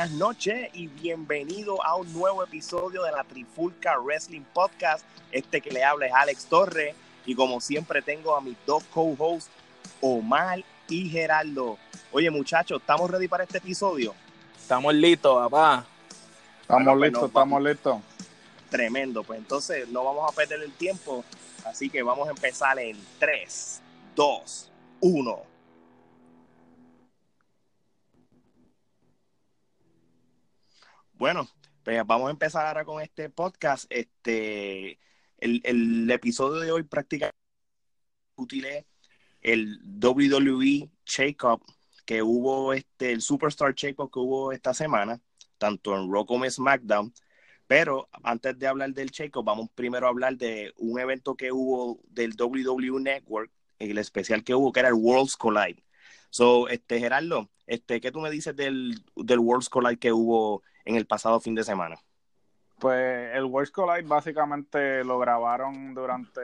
Buenas noches y bienvenido a un nuevo episodio de la Trifulca Wrestling Podcast. Este que le habla es Alex Torres y como siempre tengo a mis dos co-hosts, Omar y Geraldo. Oye muchachos, ¿estamos ready para este episodio? Estamos listos, papá. Estamos Bueno, pues, listos, no, estamos listos. Tremendo, pues entonces no vamos a perder el tiempo, así que vamos a empezar en 3, 2, 1. Bueno, pues vamos a empezar ahora con este podcast. Este, el, el episodio de hoy prácticamente discutiré el WWE Shake-Up que hubo, este, el Superstar Shake-Up que hubo esta semana, tanto en Raw como en SmackDown. Pero antes de hablar del Shake-Up, vamos primero a hablar de un evento que hubo del WWE Network, el especial que hubo, que era el Worlds Collide. So, este, Gerardo, este, ¿qué tú me dices del, del Worlds Collide que hubo en el pasado fin de semana? Pues el Worlds Collide básicamente lo grabaron durante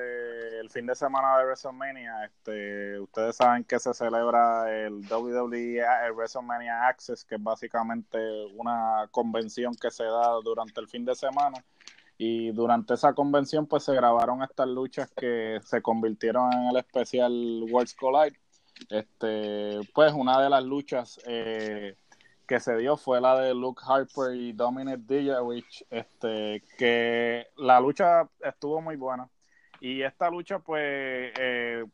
el fin de semana de WrestleMania. Este, ustedes saben que se celebra el WWE el WrestleMania Access, que es básicamente una convención que se da durante el fin de semana. Y durante esa convención pues se grabaron estas luchas que se convirtieron en el especial Worlds Collide. Este, pues una de las luchas eh, que se dio fue la de Luke Harper y Dominic Dijakovic, este, que la lucha estuvo muy buena. Y esta lucha, pues, eh,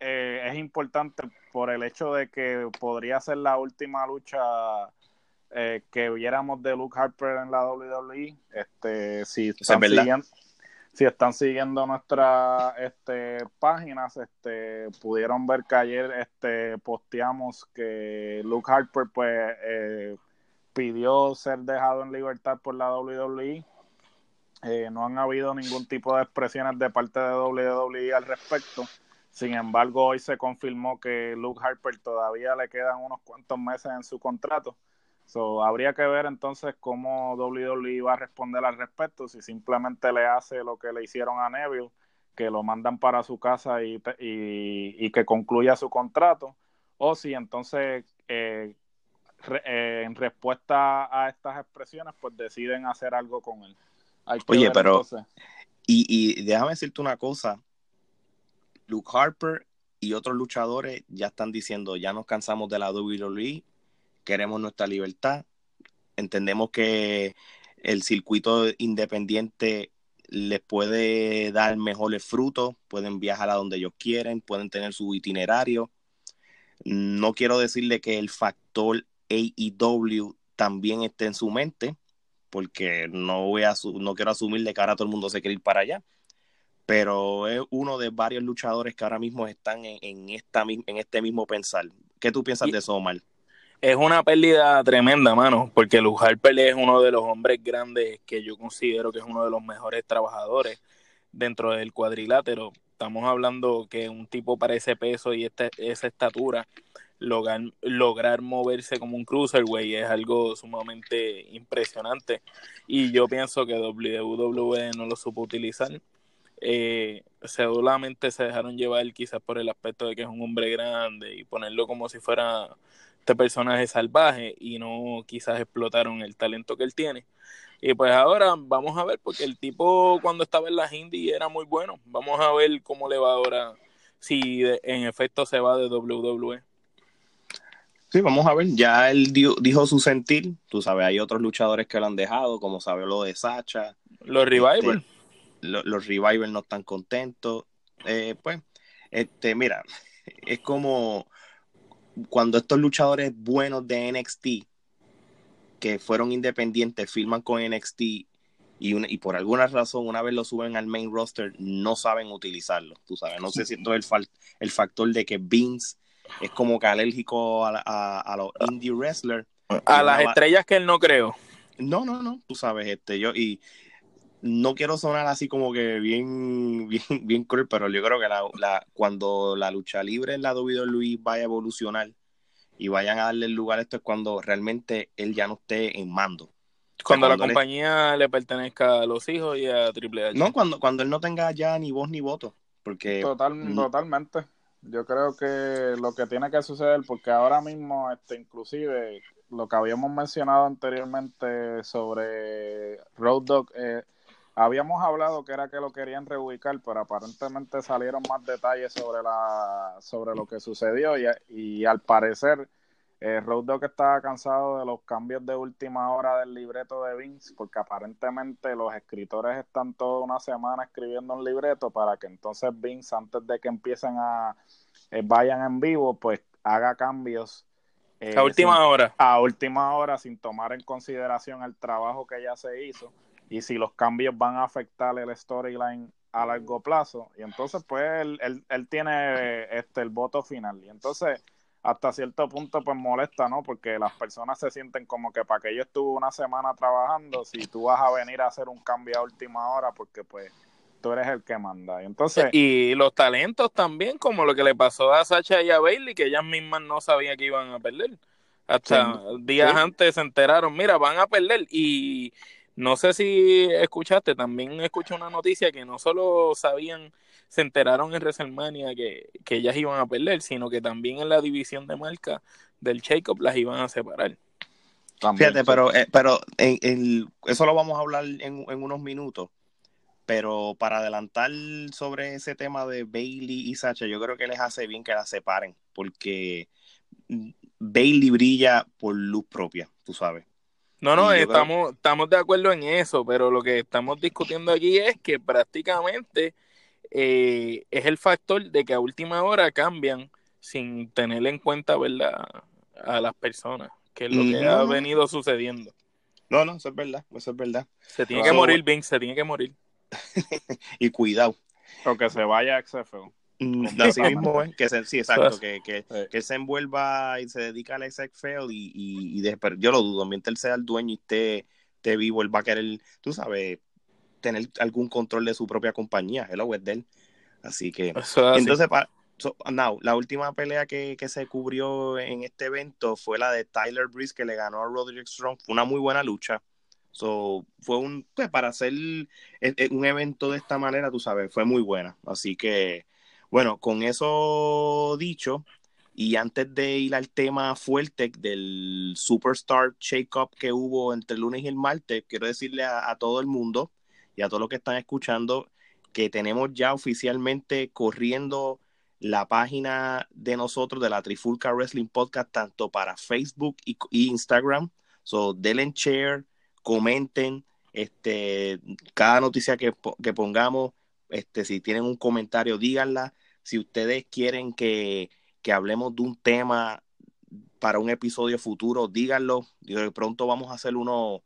eh, es importante por el hecho de que podría ser la última lucha eh, que viéramos de Luke Harper en la WWE. Este, si es están siguiendo, si están siguiendo nuestras este, páginas, este, pudieron ver que ayer este, posteamos que Luke Harper pues eh, pidió ser dejado en libertad por la WWE. Eh, no han habido ningún tipo de expresiones de parte de WWE al respecto. Sin embargo, hoy se confirmó que Luke Harper todavía le quedan unos cuantos meses en su contrato. So, habría que ver entonces cómo WWE va a responder al respecto, si simplemente le hace lo que le hicieron a Neville, que lo mandan para su casa y, y, y que concluya su contrato, o si entonces eh, re, eh, en respuesta a estas expresiones pues deciden hacer algo con él. Hay que Oye, ver, pero entonces. y, y déjame decirte una cosa, Luke Harper y otros luchadores ya están diciendo, ya nos cansamos de la WWE, queremos nuestra libertad, entendemos que el circuito independiente les puede dar mejores frutos, pueden viajar a donde ellos quieren, pueden tener su itinerario. No quiero decirle que el factor AEW también esté en su mente, porque no voy a no quiero asumir de que ahora todo el mundo se quiere ir para allá, pero es uno de varios luchadores que ahora mismo están en, en esta en este mismo pensar. ¿Qué tú piensas Y- de eso, Omar? Es una pérdida tremenda, mano, porque Luke Harper es uno de los hombres grandes que yo considero que es uno de los mejores trabajadores dentro del cuadrilátero. Estamos hablando que un tipo para ese peso y este, esa estatura, lograr, lograr moverse como un cruiserweight es algo sumamente impresionante. Y yo pienso que WWE no lo supo utilizar. Eh, solamente se dejaron llevar quizás por el aspecto de que es un hombre grande y ponerlo como si fuera este personaje salvaje y no quizás explotaron el talento que él tiene. Y pues ahora vamos a ver, porque el tipo cuando estaba en las indies era muy bueno. Vamos a ver cómo le va ahora, si de- en efecto se va de. WWE. Sí, vamos a ver. Ya él dio- dijo su sentir. Tú sabes, hay otros luchadores que lo han dejado, como sabe lo de Sacha. Los Revival, Lo- los Revival no están contentos. Eh, pues, este, mira, es como cuando estos luchadores buenos de NXT que fueron independientes firman con NXT y, una- y por alguna razón una vez lo suben al main roster no saben utilizarlo, tú sabes, no sé si esto es el, fal- el factor de que Vince es como que alérgico a, a- a los indie wrestlers. a las estrellas que él no creó. No, no, no, tú sabes, este, yo, y no quiero sonar así como que bien, bien, bien cruel, pero yo creo que la, la- cuando la lucha libre en la WWE vaya a evolucionar y vayan a darle el lugar a esto es cuando realmente él ya no esté en mando. Cuando la él- compañía le pertenezca a los hijos y a Triple H. No, cuando, cuando él no tenga ya ni voz ni voto, porque Total. Totalmente. Yo creo que lo que tiene que suceder, porque ahora mismo, este, inclusive, lo que habíamos mencionado anteriormente sobre Road Dog, eh, habíamos hablado que era que lo querían reubicar, pero aparentemente salieron más detalles sobre la sobre lo que sucedió y, y al parecer eh, Road Dog estaba cansado de los cambios de última hora del libreto de Vince, porque aparentemente los escritores están toda una semana escribiendo un libreto para que entonces Vince, antes de que empiecen a eh, vayan en vivo, pues haga cambios. Eh, a última hora. A última hora, sin tomar en consideración el trabajo que ya se hizo y si los cambios van a afectar el storyline a largo plazo. Y entonces, pues, él, él, él tiene este el voto final. Y entonces hasta cierto punto pues molesta, ¿no? Porque las personas se sienten como que para que yo estuve una semana trabajando, si tú vas a venir a hacer un cambio a última hora, porque pues tú eres el que manda. Y entonces y los talentos también, como lo que le pasó a Sacha y a Bailey, que ellas mismas no sabían que iban a perder. Hasta días antes se enteraron, mira, van a perder y no sé si escuchaste, también escuché una noticia que no solo sabían se enteraron en WrestleMania que, que ellas iban a perder, sino que también en la división de marca del Jacob las iban a separar. Fíjate, pero, eh, pero en, eso lo vamos a hablar en, en, unos minutos. Pero para adelantar sobre ese tema de Bailey y Sacha, yo creo que les hace bien que las separen, porque Bailey brilla por luz propia, tú sabes. No, no, estamos, estamos de acuerdo en eso, pero lo que estamos discutiendo aquí es que prácticamente eh, es el factor de que a última hora cambian sin tener en cuenta ¿verdad? a las personas, que es lo que ha venido sucediendo. No, no, eso es verdad, eso es verdad. Se tiene que morir, Vince, se tiene que morir. y cuidado. O que se vaya. Mm, así mismo es, que se, sí, exacto, que, que, que, se envuelva y se dedica al XFL y, y, y yo lo dudo, mientras él sea el dueño y esté, esté vivo, él va a querer, tú sabes, tener algún control de su propia compañía, el es de él. Así que, entonces, para, la última pelea que, se cubrió en este evento fue la de Tyler Breeze que le ganó a Roderick Strong. Fue una muy buena lucha. So, fue un, pues, para hacer un evento de esta manera, tú sabes, fue muy buena. Así que, bueno, con eso dicho, y antes de ir al tema fuerte del Superstar Shake-Up que hubo entre el lunes y el martes, quiero decirle a todo el mundo y a todos los que están escuchando que tenemos ya oficialmente corriendo la página de nosotros de la Trifulca Wrestling Podcast tanto para Facebook y, Instagram. So, denle share, comenten este, cada noticia que, que, pongamos. Este, si tienen un comentario, díganla. Si ustedes quieren que, que hablemos de un tema para un episodio futuro, díganlo. De pronto vamos a hacer uno,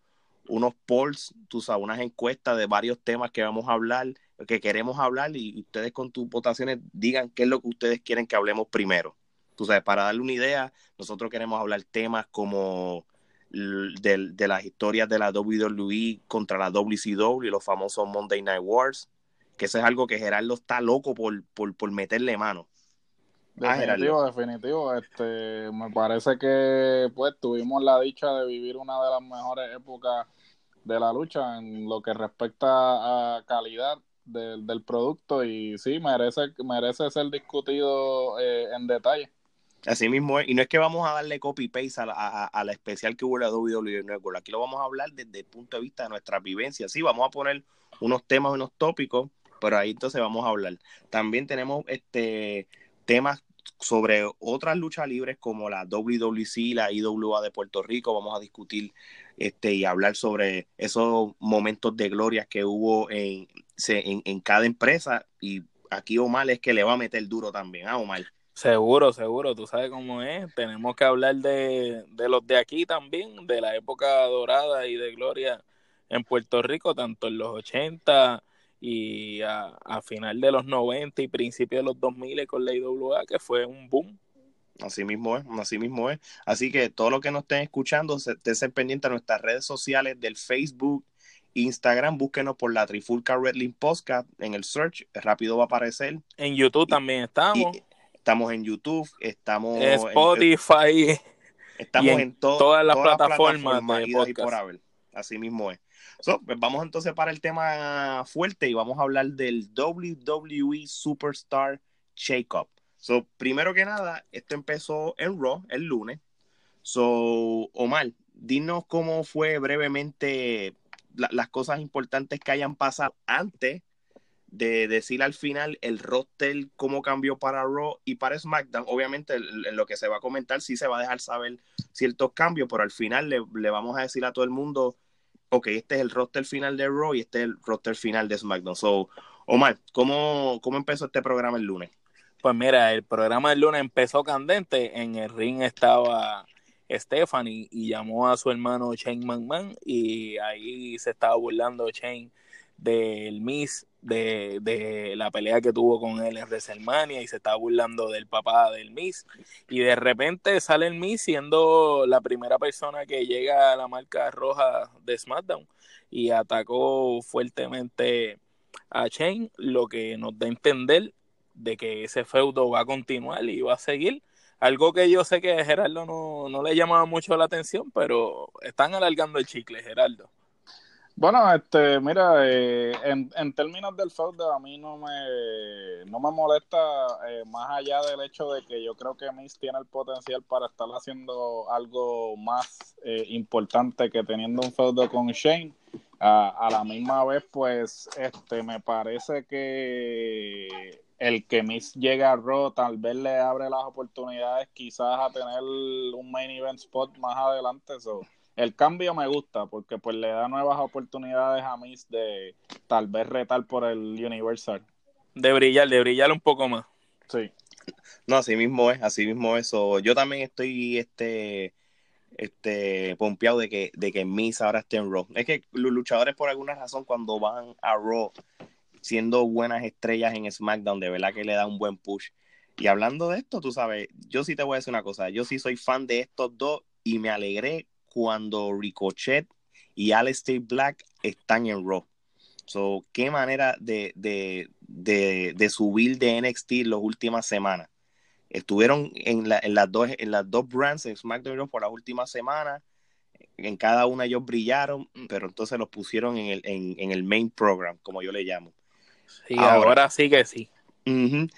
unos polls, tú sabes, unas encuestas de varios temas que vamos a hablar, que queremos hablar y ustedes con tus votaciones digan qué es lo que ustedes quieren que hablemos primero. Tú sabes, para darle una idea, nosotros queremos hablar temas como de, de las historias de la WWE contra la WCW, los famosos Monday Night Wars, que eso es algo que Gerardo está loco por, por, por meterle mano. Definitivo, definitivo. Este, me parece que pues tuvimos la dicha de vivir una de las mejores épocas de la lucha en lo que respecta a calidad del, del producto y sí, merece, merece ser discutido eh, en detalle. Así mismo es, y no es que vamos a darle copy-paste a, a, a, la especial que hubo en la WWE Network, aquí lo vamos a hablar desde el punto de vista de nuestra vivencia, sí, vamos a poner unos temas, unos tópicos, pero ahí entonces vamos a hablar. También tenemos este temas sobre otras luchas libres como la WWC, la IWA de Puerto Rico. Vamos a discutir este, y hablar sobre esos momentos de gloria que hubo en, en, cada empresa. Y aquí Omar es que le va a meter duro también, ¿ah, Omar? Seguro, seguro, tú sabes cómo es. Tenemos que hablar de, de los de aquí también, de la época dorada y de gloria en Puerto Rico, tanto en los 80 y a, a, final de los 90 y principios de los 2000 con la IWA, que fue un boom. Así mismo es, así mismo es. Así que todo lo que nos estén escuchando, estén pendientes a nuestras redes sociales del Facebook, Instagram, búsquenos por la Trifulca Redling Podcast en el search, rápido va a aparecer. En YouTube también estamos. estamos en YouTube, estamos en Spotify. estamos en, todas las plataformas, de por haber. Así mismo es. Pues vamos entonces para el tema fuerte y vamos a hablar del WWE Superstar Shake-Up. So, primero que nada, esto empezó en Raw el lunes. So, Omar, dinos cómo fue brevemente las cosas importantes que hayan pasado antes de decir al final el roster, cómo cambió para Raw y para SmackDown. Obviamente, en lo que se va a comentar, sí se va a dejar saber ciertos cambios, pero al final le, le, vamos a decir a todo el mundo, ok, este es el roster final de Raw y este es el roster final de SmackDown. So, Omar, ¿cómo, cómo empezó este programa el lunes? Pues mira, el programa del lunes empezó candente. En el ring estaba Stephanie y llamó a su hermano Shane McMahon y ahí se estaba burlando Shane del Miss de, de, la pelea que tuvo con él en WrestleMania y se estaba burlando del papá del Miss y de repente sale el Miss siendo la primera persona que llega a la marca roja de SmackDown y atacó fuertemente a Shane, lo que nos da a entender de que ese feudo va a continuar y va a seguir. Algo que yo sé que a Gerardo no, no le llamaba mucho la atención, pero están alargando el chicle, Gerardo. Bueno, este, mira, eh, en, en, términos del feudo, a mí no me, no me molesta eh, más allá del hecho de que yo creo que Miss tiene el potencial para estar haciendo algo más eh, importante que teniendo un feudo con Shane. a la misma vez, pues, este, me parece que el que Miss llegue a Raw tal vez le abre las oportunidades quizás a tener un main event spot más adelante. So, el cambio me gusta porque pues le da nuevas oportunidades a Miss de tal vez retar por el Universal. De brillar, de brillar un poco más. Sí. No, así mismo es, así mismo eso. Yo también estoy este este pompeado de que de que Miss ahora esté en Raw. Es que los luchadores por alguna razón cuando van a Raw siendo buenas estrellas en SmackDown, de verdad que le da un buen push. Y hablando de esto, tú sabes, yo sí te voy a decir una cosa, yo sí soy fan de estos dos y me alegré cuando Ricochet y Aleister Black están en Raw. So, qué manera de, de, de, subir de NXT las últimas semanas. Estuvieron en, en, las dos, en las dos brands, en SmackDown Raw, por las últimas semanas. En cada una ellos brillaron, pero entonces los pusieron en el, en, en el main program, como yo le llamo. Sí, ahora, sí que sí.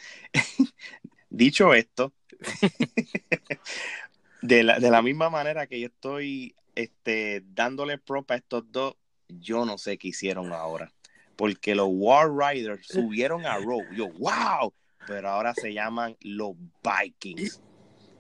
Dicho esto, de, la, de la misma manera que yo estoy este, dándole prop a estos dos, yo no sé qué hicieron ahora. Porque los War Riders subieron a Raw. Yo, wow, pero ahora se llaman los Vikings.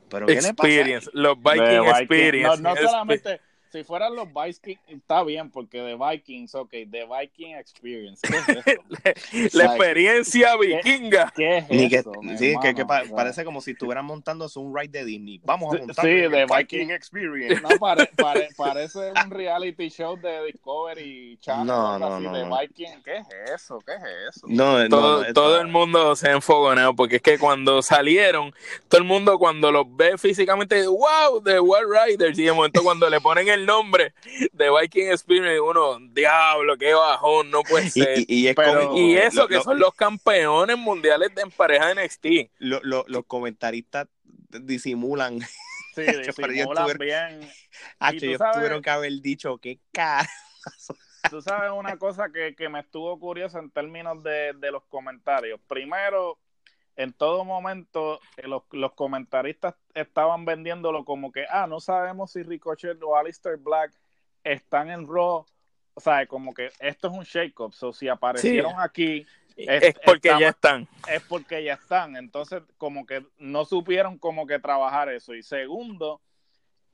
Pero ¿qué Experience, los Viking Experience. No, no solamente si fueran los Vikings, está bien, porque de Vikings, ok, The Viking Experience. la, experiencia vikinga. ¿Qué, es eso? sí, que, parece como si estuvieran montando un ride de Disney. Vamos a montar sí, The Viking, Experience. No, parece un reality show de Discovery Channel. No, no, no. De Viking. ¿Qué es eso? ¿Qué es eso? No, todo, todo el mundo se ha enfogonado, porque es que cuando salieron, todo el mundo cuando los ve físicamente, wow, The World Riders, y de momento cuando le ponen el nombre de Viking Experience, uno, diablo, qué bajón, no puede ser. Y, eso, que son los campeones mundiales de en pareja de NXT. los comentaristas disimulan. Sí, disimulan bien. ellos tuvieron que haber dicho, qué carajo. Tú sabes una cosa que, me estuvo curiosa en términos de, de los comentarios. Primero, en todo momento eh, los, los, comentaristas estaban vendiéndolo como que, ah, no sabemos si Ricochet o Alistair Black están en Raw. O sea, como que esto es un shake-up. So, si aparecieron aquí. Es, porque ya están. Es porque ya están. Entonces, como que no supieron como que trabajar eso. Y segundo,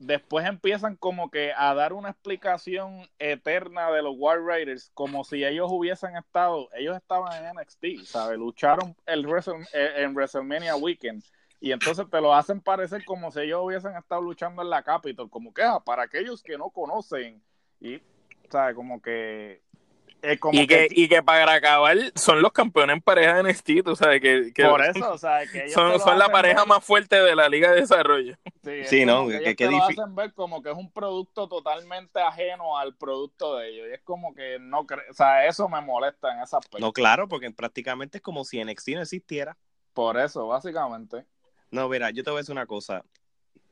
después empiezan como que a dar una explicación eterna de los War Raiders, como si ellos hubiesen estado, ellos estaban en NXT, ¿sabes? Lucharon el eh, en WrestleMania Weekend. Y entonces te lo hacen parecer como si ellos hubiesen estado luchando en la Capitol, como que, ah, para aquellos que no conocen. Y, ¿sabes? Como que y, que, y que para acabar son los campeones en pareja de NXT, tú sabes que, por eso, o sea, que son, son la pareja más fuerte de la liga de desarrollo. Sí, no, que, que, lo hacen ver como que es un producto totalmente ajeno al producto de ellos y es como que no, o sea, eso me molesta en esa aspecto. No, claro, porque prácticamente es como si NXT no existiera. Por eso, básicamente. No, mira, yo te voy a decir una cosa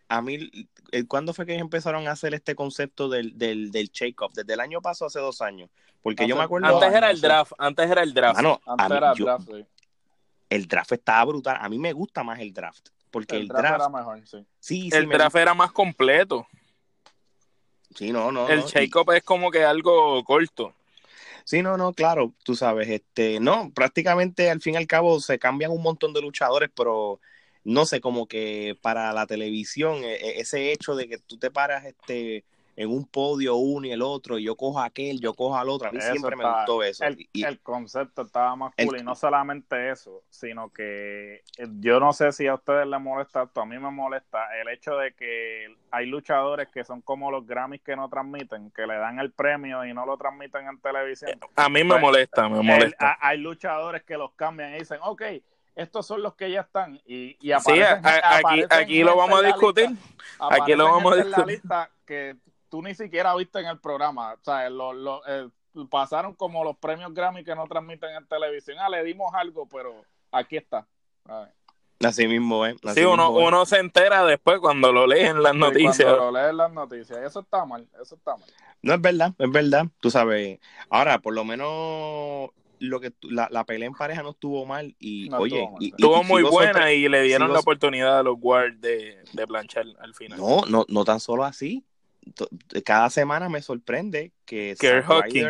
a mí, eh, ¿cuándo fue que empezaron a hacer este concepto del, del, del shake-off? Desde el año pasado, hace dos años. Porque yo me acuerdo. Antes era el draft, antes era el draft. antes era el draft, El draft estaba brutal. A mí me gusta más el draft. porque el, el draft, draft, era mejor, sí. sí, sí, el draft era más completo. Sí, no, no. El no. shake-up es como que algo corto. Sí, no, no, claro, tú sabes, este, no, prácticamente al fin y al cabo se cambian un montón de luchadores, pero no sé, como que para la televisión, e- e- ese hecho de que tú te paras este en un podio uno y el otro, y yo cojo a aquel, yo cojo al otro, a mí Eso siempre me gustó eso. El, y, el concepto estaba más El- cool y no solamente eso, sino que eh, yo no sé si a ustedes les molesta esto, a mí me molesta el hecho de que hay luchadores que son como los Grammys que no transmiten, que le dan el premio y no lo transmiten en televisión. A mí me Pues, molesta, me El- molesta. a- hay luchadores que los cambian y dicen, ok, estos son los que ya están y, y Sí, aparecen, a- a- aquí, aquí lo vamos a discutir. lista- Aquí lo vamos a en la discutir. lista que tú ni siquiera viste en el programa. O sea, lo, lo, eh, pasaron como los premios Grammy que no transmiten en televisión. Ah, le dimos algo, pero aquí está. A ver. así mismo, ¿eh? Así Sí, uno, mismo, ¿eh? uno se entera después cuando lo lee en las noticias. Cuando lo lees las noticias. Eso está mal, eso está mal. No es verdad, es verdad, tú sabes. Ahora, por lo menos lo que tu- la, la pelea en pareja no estuvo mal y No oye, estuvo mal, y- sí. y- Estuvo y muy buena y le dieron sigo- la oportunidad a los guards de, de planchar al final. No, no, no tan solo así. Cada semana me sorprende que Kerr Hawking.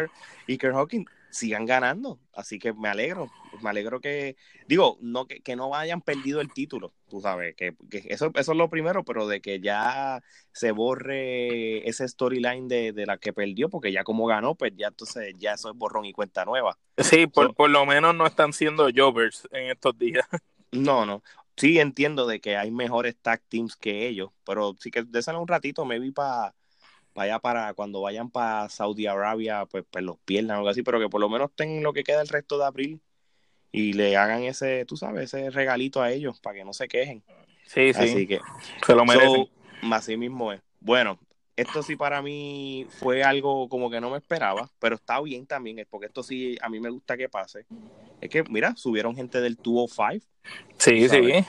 Y Kerr Hawking sigan ganando. Así que me alegro. Me alegro que, digo, no que, que no hayan perdido el título, tú sabes, que, que eso, eso es lo primero, pero de que ya se borre ese storyline de, de la que perdió, porque ya como ganó, pues ya entonces ya eso es borrón y cuenta nueva. Sí, por, So- por lo menos no están siendo jobbers en estos días. No, no. Sí entiendo de que hay mejores tag teams que ellos, pero sí que déselo un ratito, me vi para allá para cuando vayan para Saudi Arabia, pues, pues los pierdan o algo así, pero que por lo menos tengan lo que queda el resto de abril y le hagan ese, tú sabes, ese regalito a ellos para que no se quejen. Sí, sí, Así que, se lo merecen. so, así mismo es. Bueno, esto sí para mí fue algo como que no me esperaba, pero está bien también, porque esto sí a mí me gusta que pase. Es que, mira, subieron gente del 205 sí, sí.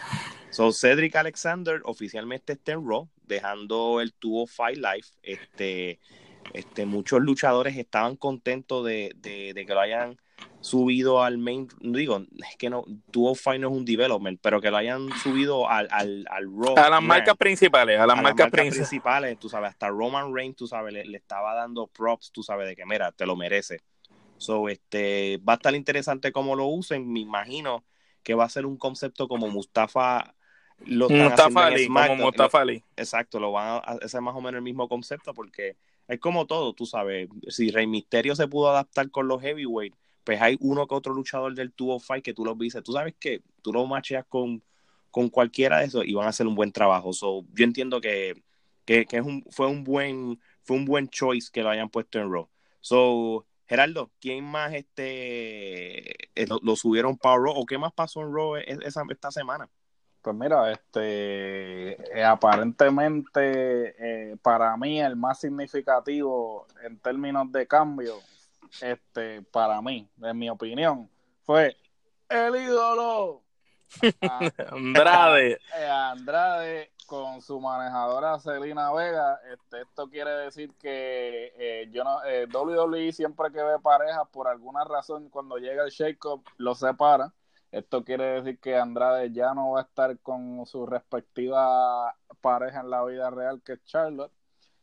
So, Cedric Alexander oficialmente está en Raw, dejando el 205 Live. Este, este, muchos luchadores estaban contentos de, de, de que lo hayan subido al main. Digo, es que no, 205 no es un development, pero que lo hayan subido al, al, al Raw. A las marcas principales, a las a marcas principales. principales, tú sabes, hasta Roman Reigns, tú sabes, le, le estaba dando props, tú sabes, de que mira, te lo merece. So, este, va a estar interesante cómo lo usen, me imagino que va a ser un concepto como Mustafa lo Mustafa Ali, como. Mustafa Ali. Exacto, lo van a hacer más o menos el mismo concepto porque es como todo, tú sabes, si Rey Misterio se pudo adaptar con los heavyweight, pues hay uno que otro luchador del 205 que tú los dices, tú sabes que tú lo macheas con, con cualquiera de esos y van a hacer un buen trabajo. So, yo entiendo que, que, que es un, fue un buen fue un buen choice que lo hayan puesto en Raw. So, Gerardo, ¿quién más este eh, lo, lo subieron para Raw o qué más pasó en Raw e- esa, esta semana? Pues mira, este, eh, aparentemente eh, para mí el más significativo en términos de cambio, este, para mí, en mi opinión, fue el ídolo a- Andrade. eh, Andrade con su manejadora Celina Vega. Este, esto quiere decir que eh, yo no, eh, WWE siempre que ve parejas, por alguna razón, cuando llega el shake-up, lo separa. Esto quiere decir que Andrade ya no va a estar con su respectiva pareja en la vida real, que es Charlotte.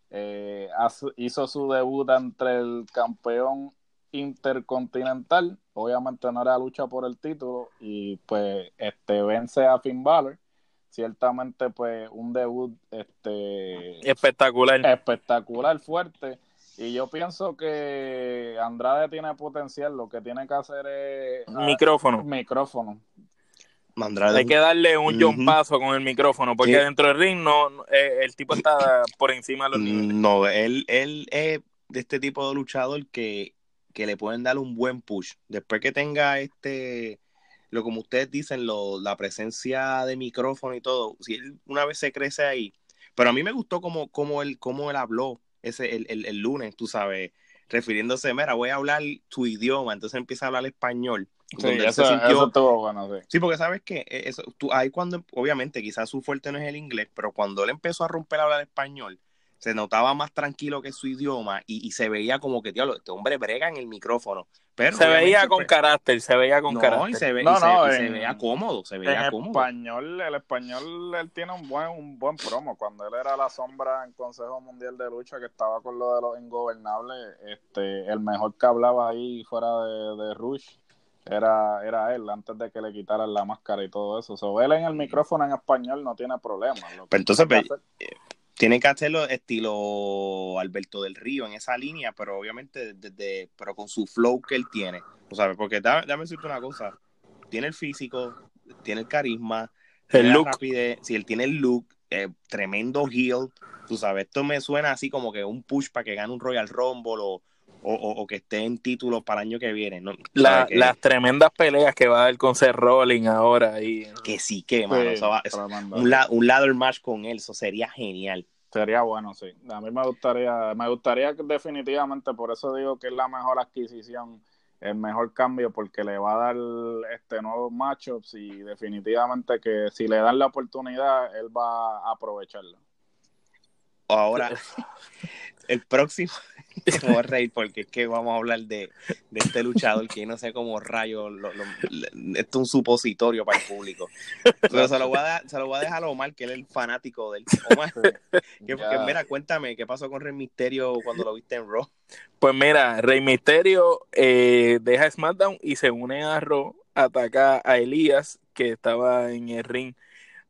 Eh, hizo su debut entre el campeón intercontinental. Obviamente no era lucha por el título. Y pues este vence a Finn Balor. Ciertamente, pues, un debut este Espectacular. espectacular, fuerte. Y yo pienso que Andrade tiene potencial, lo que tiene que hacer es ah, Micrófono. micrófono. Andrade Hay que darle un. John Paso con el micrófono, porque Sí. dentro del ring no, no, eh, el tipo está por encima de los niveles. No, él, él es de este tipo de luchador que, que le pueden dar un buen push. Después que tenga este, lo como ustedes dicen, lo, la presencia de micrófono y todo, si él una vez se crece ahí. Pero a mí me gustó como, como, él, como él habló ese, el, el, el lunes, tú sabes, refiriéndose, mira, voy a hablar tu idioma, entonces empieza a hablar español. Sí, donde él eso, se sintió- eso estuvo bueno, sí. Sí, porque sabes que eso, tú, ahí cuando, obviamente, quizás su fuerte no es el inglés, pero cuando él empezó a romper a hablar español, se notaba más tranquilo que su idioma y, y se veía como que, diablo, este hombre brega en el micrófono. Pero se veía con pues, carácter, se veía con no, carácter. y se, ve, No, y se- no, y se en- veía cómodo, se En veía cómodo. español, el español, él tiene un buen, un buen promo. Cuando él era la sombra en Consejo Mundial de Lucha, que estaba con lo de los ingobernables, este, el mejor que hablaba ahí fuera de, de Rush era, era él, antes de que le quitaran la máscara y todo eso. So, él en el micrófono en español no tiene problema. Lo Pero entonces, tiene que hacer- Tienen que hacerlo estilo Alberto del Río en esa línea, pero obviamente desde, pero con su flow que él tiene. ¿tú sabes? Porque da- déjame decirte una cosa. Tiene el físico, tiene el carisma, El tiene la look. rapidez, si él tiene el look, eh, tremendo heel. Tú sabes, esto me suena así como que un push para que gane un Royal Rumble o, o, o- o que esté en títulos para el año que viene. ¿no? La- ¿Sabes? que, las tremendas peleas que va a dar con Seth Rollins ahora ahí. que sí que, mano. Sí, eso va- eso- tremendo. un, la- un ladder match con él, eso sería genial. Sería bueno, sí. A mí me gustaría, me gustaría que definitivamente, por eso digo que es la mejor adquisición, el mejor cambio, porque le va a dar este nuevos matchups y definitivamente que si le dan la oportunidad, él va a aprovecharlo. Ahora, el próximo, me voy a reír porque es que vamos a hablar de, de este luchador que yo no sé cómo rayo, lo- lo- le- esto es un supositorio para el público. Pero se lo voy a, dar- se lo voy a dejar a Omar, que él es el fanático del Omar, que, que mira, cuéntame, ¿qué pasó con Rey Misterio cuando lo viste en Raw? Pues mira, Rey Misterio eh, deja SmackDown y se une a Raw, ataca a Elías, que estaba en el ring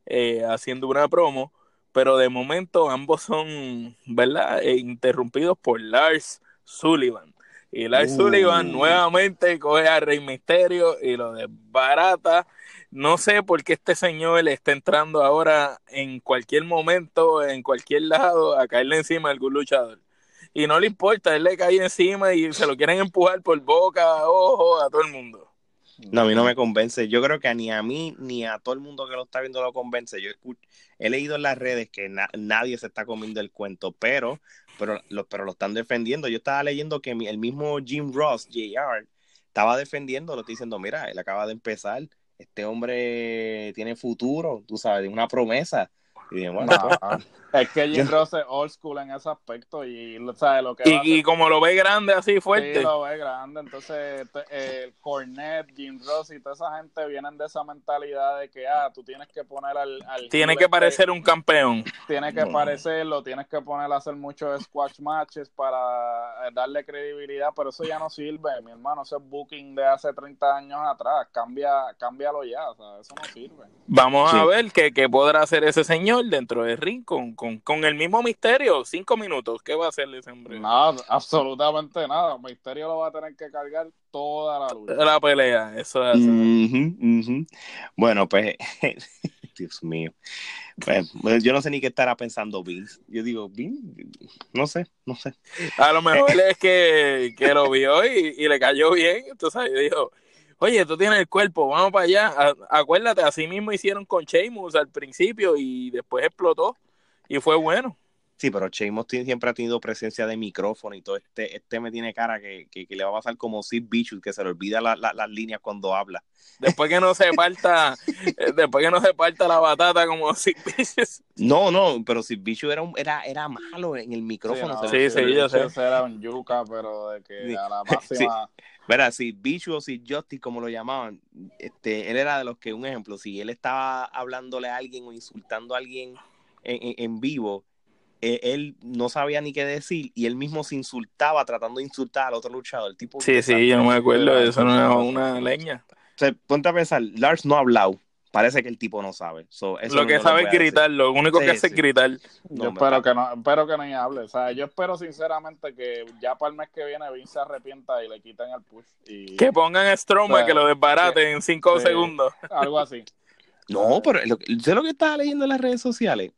eh, haciendo una promo, pero de momento ambos son, ¿verdad?, Eh, interrumpidos por Lars Sullivan. Y Lars Uh. Sullivan nuevamente coge a Rey Misterio y lo desbarata. No sé por qué este señor está entrando ahora en cualquier momento, en cualquier lado, a caerle encima a algún luchador y no le importa, él le cae encima y se lo quieren empujar por boca, ojo, a todo el mundo. No, a mí no me convence. Yo creo que ni a mí ni a todo el mundo que lo está viendo lo convence. Yo escucho, he leído en las redes que na- nadie se está comiendo el cuento, pero, pero, lo, pero lo están defendiendo. Yo estaba leyendo que el mismo Jim Ross, JR, estaba defendiendo, lo estoy diciendo, mira, él acaba de empezar, este hombre tiene futuro, tú sabes, una promesa. Y dije, bueno, pues, es que Jim Ross es old school en ese aspecto y ¿sabes? lo que Y, y como lo ve grande así Sí, fuerte, lo ve grande. Entonces, te- el Cornet, Jim Ross y toda esa gente vienen de esa mentalidad de que, ah, tú tienes que poner al. al tiene que parecer un campeón. Tiene que parecerlo, tienes que poner a hacer muchos squash matches para eh, darle credibilidad, pero eso ya no sirve, mi hermano. Ese es booking de hace 30 años atrás. Cambia, cámbialo ya, o sea, eso no sirve. Vamos a ver qué, qué podrá hacer ese señor dentro del ring con, con, con el mismo misterio. Cinco minutos, ¿qué va a hacer ese hombre? Nada, absolutamente nada. Misterio lo va a tener que cargar toda la lucha. La pelea, eso es. Bueno, pues, Dios mío. Pues, pues, yo no sé ni qué estará pensando Vince. Yo digo, Vince, no sé, no sé. A lo mejor es que, que lo vio y, y le cayó bien. Entonces dijo, oye, tú tienes el cuerpo, vamos para allá. A- acuérdate, así mismo hicieron con Sheamus al principio y después explotó y fue bueno. Sí, pero Sheamus tiene- siempre ha tenido presencia de micrófono y todo. Este, este me tiene cara que, que, que le va a pasar como Sid Vicious, que se le olvida la- la- las líneas cuando habla. Después que no se parta, eh, después que no se parta la batata como si No, no, pero Sid Vicious era, un- era, era malo en el micrófono. no, se- Sí, sí, yo sé. era un yuca, pero de que Sí. a la máxima. Verá, si Bichu o si Justice, como lo llamaban, este, él era de los que, un ejemplo, si él estaba hablándole a alguien o insultando a alguien en, en- en vivo, eh, él no sabía ni qué decir y él mismo se insultaba tratando de insultar al otro luchador. El tipo Sí, sí, yo me acuerdo de eso, no es una leña. O sea, ponte a pensar, Lars no ha hablado. Parece que el tipo no sabe. So, eso Lo no- que no sabe es decir. gritar, lo único Sí, que hace es sí. gritar. No, yo espero que no, espero que no ni hable. O sea, yo espero sinceramente que ya para el mes que viene Vince se arrepienta y le quiten el push. Y Que pongan a Strowman, O sea, que lo desbarate en cinco sí. segundos. algo así. No, pero lo, sé lo que estaba leyendo en las redes sociales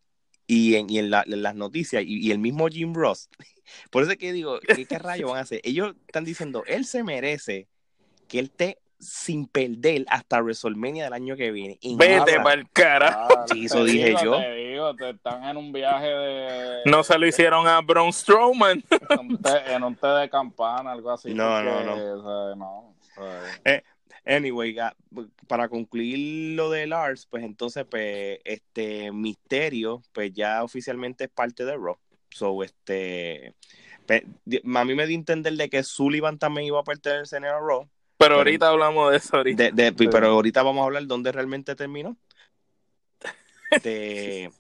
y en, y en, la- en las noticias y, y el mismo Jim Ross. Por eso es que digo, ¿qué, qué rayos van a hacer? Ellos están diciendo, él se merece que él esté sin perder hasta WrestleMania del año que viene. Y Vete para el cara. Ah, Sí, te eso dije digo, yo. Te digo, te están en un viaje de. No se lo hicieron a Braun Strowman. En un té, en un té de campana, algo así. No, no, no. o sea, no, o sea, Anyway, ga- para concluir lo de Lars, pues entonces, pues, este Misterio, pues ya oficialmente es parte de Raw. So, este, A mí me dio entender de que Sullivan también iba a pertenecer en el Raw. Pero ahorita hablamos de eso ahorita. Pero ahorita vamos a hablar dónde realmente terminó. De,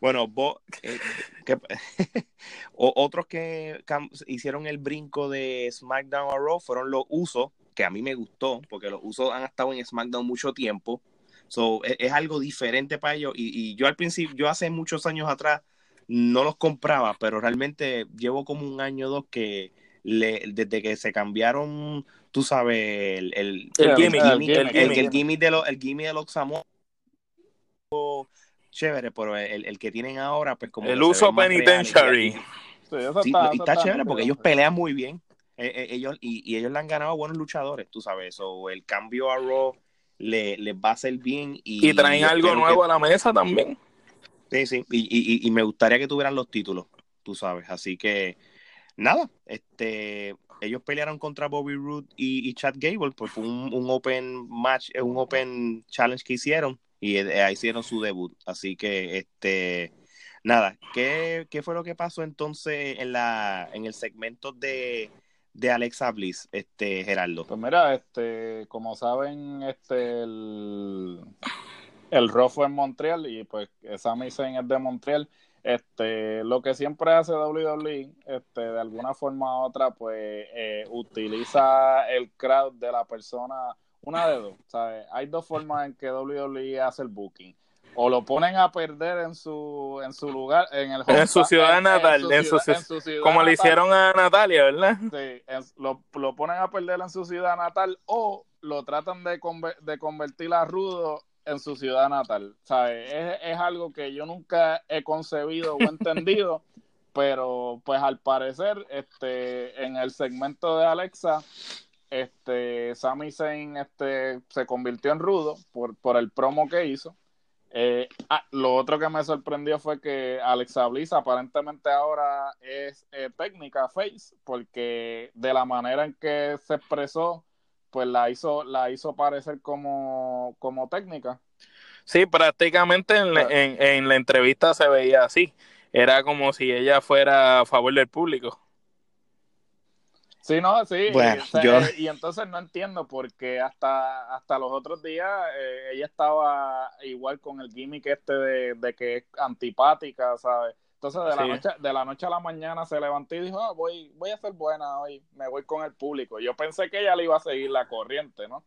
bueno, vos, eh, otros que hicieron el brinco de SmackDown a Raw fueron los usos, que a mí me gustó, porque los usos han estado en SmackDown mucho tiempo. So, es, es algo diferente para ellos. Y, y, yo al principio, yo hace muchos años atrás no los compraba, pero realmente llevo como un año o dos que le, desde que se cambiaron, tú sabes, el, el, el, gimmick, el, gimmick de los, el gimmick de los Samoa chévere, pero el, el, que tienen ahora, pues como... El uso penitentiary. Sí, está, está, chévere porque ellos pelean muy bien. Eh, eh, ellos, y, y, ellos le han ganado buenos luchadores, tú sabes. O el cambio a Raw les le va a hacer bien. Y, y traen algo nuevo a la mesa también. Sí, sí. Y, y, me gustaría que tuvieran los títulos, tú sabes. Así que, nada, este ellos pelearon contra Bobby Roode y, Chad Gable, pues fue un, un, open match, un open challenge que hicieron y eh, ahí hicieron su debut. Así que, este, nada, ¿qué, ¿qué, fue lo que pasó entonces en la en el segmento de, de Alexa Bliss, este Gerardo? Pues mira, este, como saben, este el, el Raw fue en Montreal y pues Sami Zayn es de Montreal. Este, lo que siempre hace WWE, este, de alguna forma u otra, pues eh, utiliza el crowd de la persona una de dos, ¿sabes? Hay dos formas en que WWE hace el booking. O lo ponen a perder en su en su lugar, en el en su ciudad natal, en su, como le hicieron a Natalia, ¿verdad? Sí, lo, lo, ponen a perder en su ciudad natal o lo tratan de, de convertir a Rudo en su ciudad natal. ¿Sabes? Es, es algo que yo nunca he concebido o entendido, pero pues al parecer este en el segmento de Alexa este, Sami Zayn este, se convirtió en rudo por, por el promo que hizo. Eh, ah, lo otro que me sorprendió fue que Alexa Bliss aparentemente ahora es eh, técnica face, porque de la manera en que se expresó, pues la hizo, la hizo parecer como, como técnica. Sí, prácticamente en, en, en la entrevista se veía así. Era como si ella fuera a favor del público. Sí, no, sí. y, y, entonces no entiendo porque hasta, hasta los otros días eh, ella estaba igual con el gimmick este de, que es antipática, ¿sabes? Entonces de la, noche, de la noche a la mañana se levantó y dijo, ah, voy, voy a ser buena hoy, me voy con el público. Yo pensé que ella le iba a seguir la corriente, ¿no?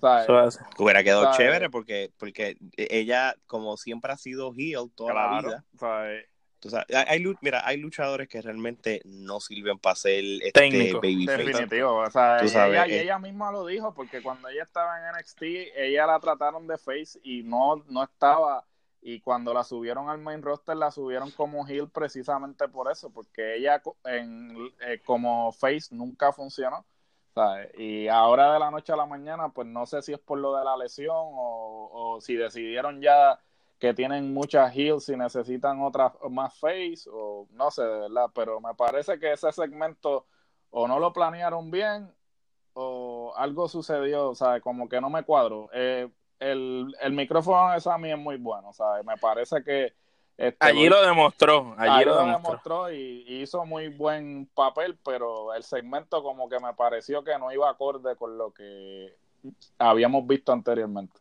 ¿sabes? Hubiera quedado chévere porque, porque ella, como siempre ha sido heel toda la vida, ¿sabes? Hay, mira, hay luchadores que realmente no sirven para ser este Definitivo. O sea, ella, y ella misma lo dijo, porque cuando ella estaba en NXT, ella la trataron de face y no, no estaba. Y cuando la subieron al main roster, la subieron como heel precisamente por eso, porque ella en, eh, como face nunca funcionó. Y ahora de la noche a la mañana, pues no sé si es por lo de la lesión o, o si decidieron ya que tienen muchas heals y necesitan otras más face o no sé de verdad, pero me parece que ese segmento o no lo planearon bien o algo sucedió, o sea, como que no me cuadro. Eh, el, el micrófono de Sammy es muy bueno, ¿sabes? Me parece que... Este, allí lo demostró, allí, lo, demostró. y, hizo muy buen papel, pero el segmento como que me pareció que no iba acorde con lo que habíamos visto anteriormente.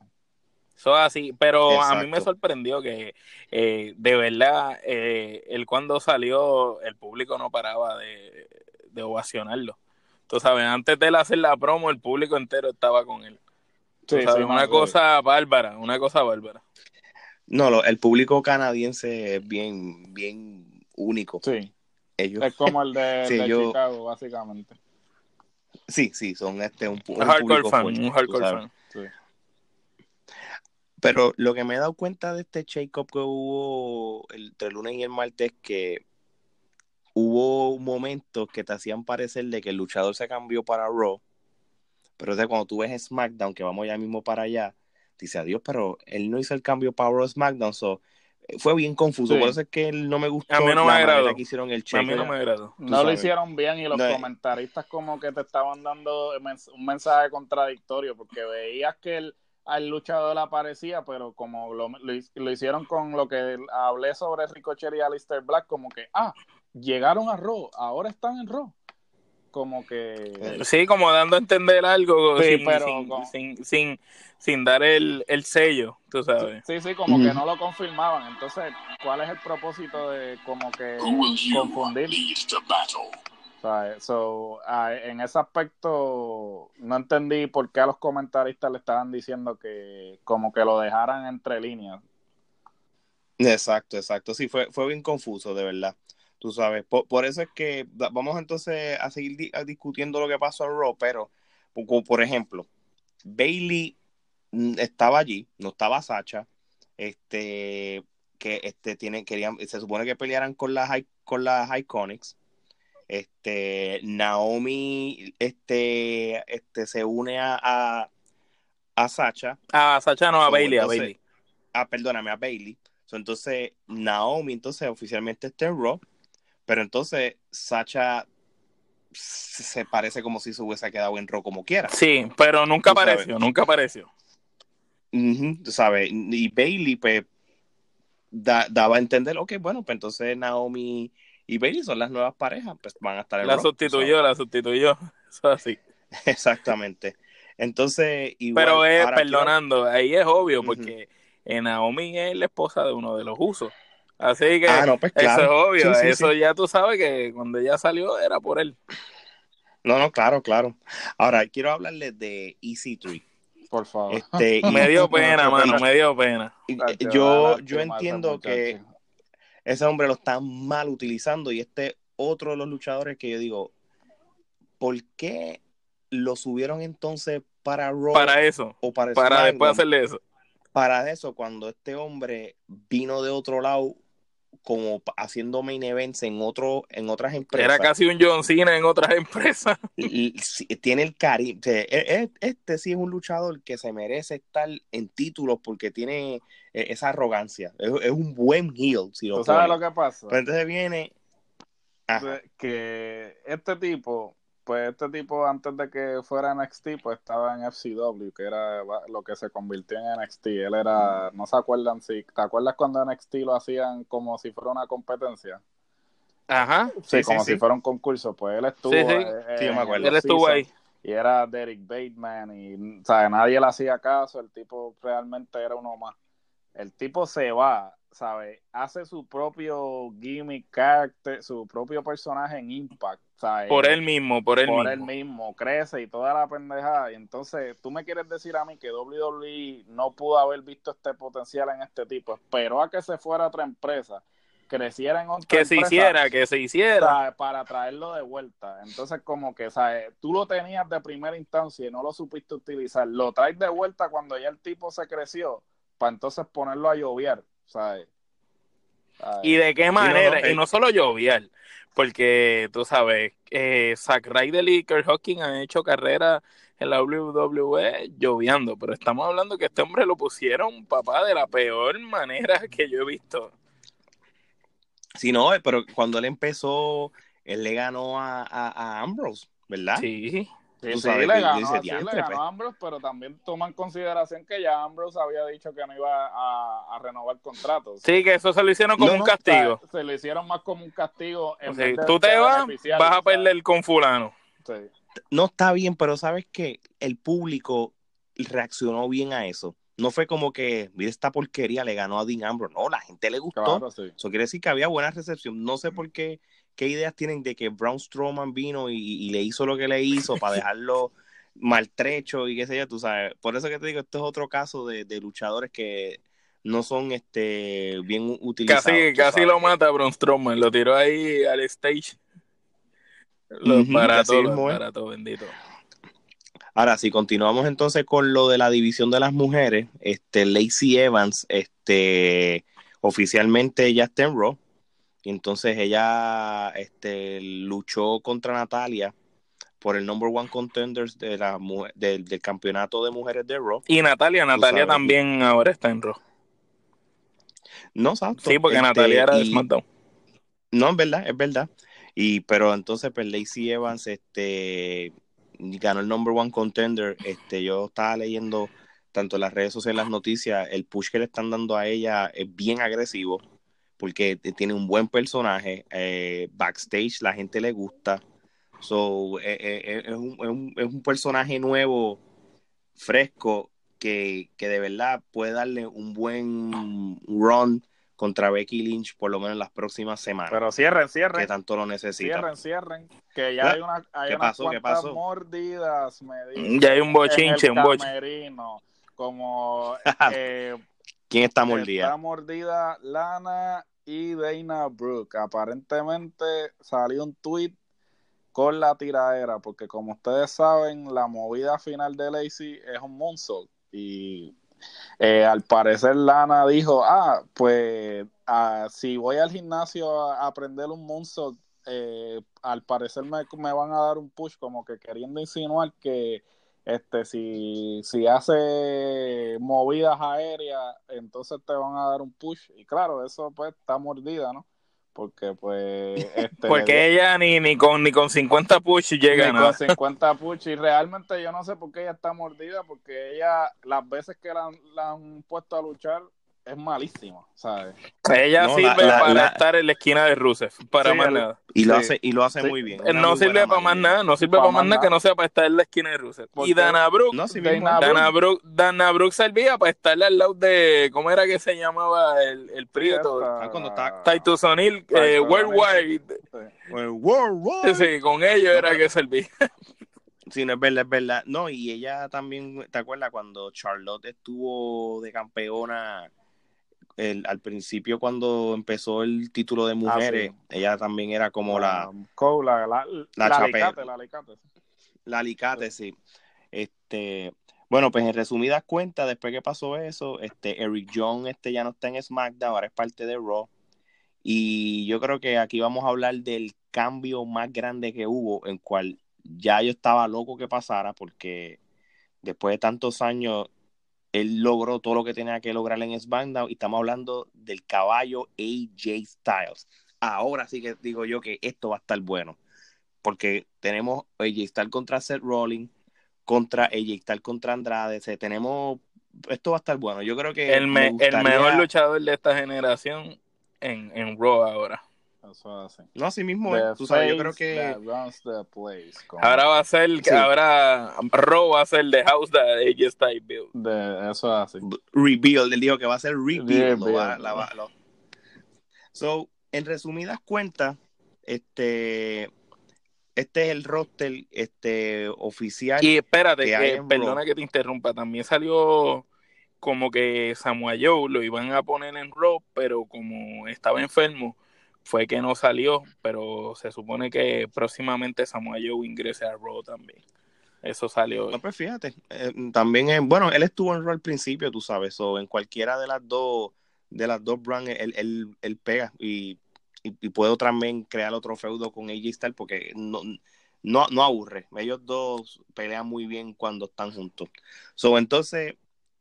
Eso así, pero a mí me sorprendió que eh, de verdad eh, él cuando salió el público no paraba de, ovacionarlo. Tú sabes, antes de él hacer la promo el público entero estaba con él. Sí, una cosa bárbara, una cosa bárbara. No, el público canadiense es bien, bien único. Sí. Ellos, es como el de, Chicago, básicamente. Sí, sí, son este un, un, hardcore fan, un hardcore fan. Sí. Pero lo que me he dado cuenta de este shake-up que hubo entre el lunes y el martes es que hubo momentos que te hacían parecer de que el luchador se cambió para Raw. Pero de cuando tú ves SmackDown, que vamos ya mismo para allá, dice adiós, pero él no hizo el cambio para Raw SmackDown. So, eh, fue bien confuso. Por eso es que él no me gustó. A mí no me agradó. Que hicieron el a mí no me agradó. No lo hicieron bien y los comentaristas como que te estaban dando un mensaje contradictorio porque veías que el al luchador aparecía, pero como lo, lo, hicieron con lo que hablé sobre Ricochet y Alistair Black, como que, ah, llegaron a Raw, ahora están en Raw. Como que. Sí, como dando a entender algo Sí, sin, pero sin, con- sin, sin, sin dar el, el sello, tú sabes. Sí, sí, como que no lo confirmaban. Entonces, ¿cuál es el propósito de como que confundir? ¿Sabes? So, ah, en ese aspecto no entendí por qué a los comentaristas le estaban diciendo que como que lo dejaran entre líneas. Exacto, exacto. Sí, fue, fue bien confuso, de verdad. Tú sabes. Por, por eso es que vamos entonces a seguir discutiendo lo que pasó en Raw, pero, por, por ejemplo, Bailey mm, estaba allí, no estaba Sacha, este, que este, tienen, querían, se supone que pelearan con las, con las Iconics. Este, Naomi, este, este, se une a, a, a Sacha A Sacha no, a So, Bailey, a Bailey. ah, perdóname, a Bailey. So, entonces, Naomi, entonces, oficialmente está en Raw, pero entonces Sacha se parece como si se hubiese quedado en Raw como quiera. Sí, pero nunca sabes. apareció, nunca apareció. Tú sabes, y Bailey, pues, da- daba a entender, ok, bueno, pues entonces Naomi y Bailey son las nuevas parejas, pues van a estar en La Raw, sustituyó, la sustituyó. Eso así. Exactamente. Entonces, igual, Pero es, ahora quiero- perdonando, ahí es obvio, porque eh, Naomi es la esposa de uno de los usos. Así que Ah, no, pues claro. eso es obvio, Sí, sí, eso sí. ya tú sabes que cuando ella salió era por él. No, no, claro, claro. Ahora, quiero hablarles de EC3. Por favor. Este, Me dio pena, no, mano, no, me dio pena. Eh, yo, yo entiendo que. Ese hombre lo están mal utilizando y este otro de los luchadores que yo digo, ¿por qué lo subieron entonces para Raw Para eso, o para, para SmackDown? después hacerle eso. Para eso, cuando este hombre vino de otro lado como haciendo main events en otro en otras empresas. Era casi un John Cena en otras empresas. y- tiene el cariño. Este sí es un luchador que se merece estar en títulos porque tiene eh, esa arrogancia. Es, es un buen heel, si lo ¿Tú sabes lo que pasa? Pero entonces viene. Ajá. Que este tipo, pues este tipo antes de que fuera NXT, pues estaba en FCW, que era lo que se convirtió en NXT. Él era, no se acuerdan si, ¿te acuerdas cuando NXT lo hacían como si fuera una competencia? Ajá. Sí, Sí, como sí, si sí. fuera un concurso, pues él estuvo. Sí, sí. eh, Sí, yo me acuerdo. Él estuvo ahí. Y era Derek Bateman y, o sea, nadie le hacía caso, el tipo realmente era uno más. El tipo se va, ¿sabes? Hace su propio gimmick character, su propio personaje en Impact, ¿sabes? Por él mismo, por él por mismo. él mismo, crece y toda la pendejada. Y entonces, tú me quieres decir a mí que WWE no pudo haber visto este potencial en este tipo. Esperó a que se fuera a otra empresa, creciera en otra Que se empresa, hiciera, que se hiciera. ¿sabes? para traerlo de vuelta. Entonces, como que, ¿sabes? Tú lo tenías de primera instancia y no lo supiste utilizar. Lo traes de vuelta cuando ya el tipo se creció, para entonces ponerlo a llover, ¿sabes? ¿Sabes? ¿Y de qué manera? no, eh. Y no solo lloviar, porque tú sabes, eh, Zack Ryder y Kurt Hawking han hecho carrera en la WWE lloviendo, pero estamos hablando que este hombre lo pusieron, papá, de la peor manera que yo he visto. Sí, no, eh, pero cuando él empezó, él le ganó a, a, a Ambrose, ¿verdad? Sí. Sí, Tú sí, sabes le que ganó, hice sí, le ganó pues. a Ambrose, pero también toma en consideración que ya Ambrose había dicho que no iba a, a renovar contratos. Sí, que eso se lo hicieron como No, un castigo. se lo hicieron más como un castigo. En vez de- tú te vas, vas a perder con fulano. sí. No está bien, pero ¿sabes qué? El público reaccionó bien a eso. No fue como que, mira esta porquería, le ganó a Dean Ambrose. No, la gente le gustó. Claro, sí. Eso quiere decir que había buena recepción. No sé por qué, qué ideas tienen de que Braun Strowman vino y, y le hizo lo que le hizo para dejarlo maltrecho y qué sé yo, tú sabes. Por eso que te digo, esto es otro caso de, de luchadores que no son este bien utilizados. Casi, casi lo mata Braun Strowman, lo tiró ahí al stage. Lo es. barato, bendito. Ahora, si continuamos entonces con lo de la división de las mujeres, este Lacey Evans, este oficialmente ya está en Raw. Y entonces ella este, luchó contra Natalia por el number one contenders de la, mu- del, campeonato de mujeres de Raw. Y Natalia, Natalia también ahora está en Raw. No, exacto. Sí, porque Este, Natalia era de y- SmackDown. No, es verdad, es verdad. Y pero entonces pues Lacey Evans este ganó el number one contender. Este yo estaba leyendo tanto en las redes sociales, las noticias, el push que le están dando a ella es bien agresivo porque tiene un buen personaje, eh, backstage la gente le gusta, so, eh, eh, es, un, es, un, personaje nuevo, fresco, que, que, de verdad puede darle un buen run contra Becky Lynch por lo menos en las próximas semanas. Pero cierren, cierren. Que tanto lo necesitan. Cierren, cierren. Que ya hay, una, hay unas pasó, cuantas mordidas. ya hay un bochinche, un bochinche. Como eh, ¿Quién está mordida? Está mordida Lana y Dana Brooke. Aparentemente salió un tweet con la tiradera, porque como ustedes saben, la movida final de Lacey es un moonsault. Y eh, al parecer Lana dijo, ah, pues ah, si voy al gimnasio a, aprender un moonsault, eh, al parecer me, me van a dar un push, como que queriendo insinuar que este si, si hace movidas aéreas, entonces te van a dar un push. Y claro, eso pues está mordida, ¿no? Porque pues... Este, porque ella ni, ni, con, ni con 50 push llega, ni con 50 push. Y realmente yo no sé por qué ella está mordida, porque ella, las veces que la han puesto a luchar, es malísimo, ¿sabes? Ella sirve para estar en la esquina de Rusev, para más nada. Y lo hace, y lo hace muy bien. No sirve para más nada, no sirve para, más nada, que no sea para estar en la esquina de Rusev. Y Dana Brooke, Dana, Brooke, Dana Brooke servía para estarle al lado de, ¿cómo era que se llamaba el, el prieto? Ah, cuando está, Titus O'Neill, eh, Worldwide. Worldwide. Sí, con ellos era que servía. Sí, no es verdad, es verdad. No, y ella también, ¿te acuerdas cuando Charlotte estuvo de campeona al principio cuando empezó el título de ah, mujeres, ella también era como la, la, la, la, alicate, la alicate. La alicate, sí. Este, bueno, pues en resumidas cuentas, después que pasó eso, este Eric John este ya no está en SmackDown, ahora es parte de Raw. Y yo creo que aquí vamos a hablar del cambio más grande que hubo, en cual ya yo estaba loco que pasara, porque después de tantos años él logró todo lo que tenía que lograr en SmackDown y estamos hablando del caballo AJ Styles. Ahora sí que digo yo que esto va a estar bueno, porque tenemos AJ Styles contra Seth Rollins, contra AJ Styles contra Andrade, tenemos esto va a estar bueno. Yo creo que el, el mejor luchador de esta generación en, en Raw ahora. No, así mismo Tú sabes, yo creo que. ahora va a ser. Ahora Ro va a ser The House that ella está build. De, eso así. Rebuild. Él dijo que va a ser Rebuild. So, en resumidas cuentas, este. Este es el roster este, oficial. Y espérate, que, perdona que te interrumpa. También salió como que Samuel Joe lo iban a poner en Raw, pero como estaba enfermo fue que no salió, pero se supone que próximamente Samuel Joe ingrese a Raw también. Eso salió. No, pues fíjate, eh, también, bueno, él estuvo en Raw al principio, tú sabes, o en cualquiera de las dos, de las dos brands, él, él, pega y, y, puedo también crear otro feudo con AJ Styles porque no, no, no aburre. Ellos dos pelean muy bien cuando están juntos. So, entonces,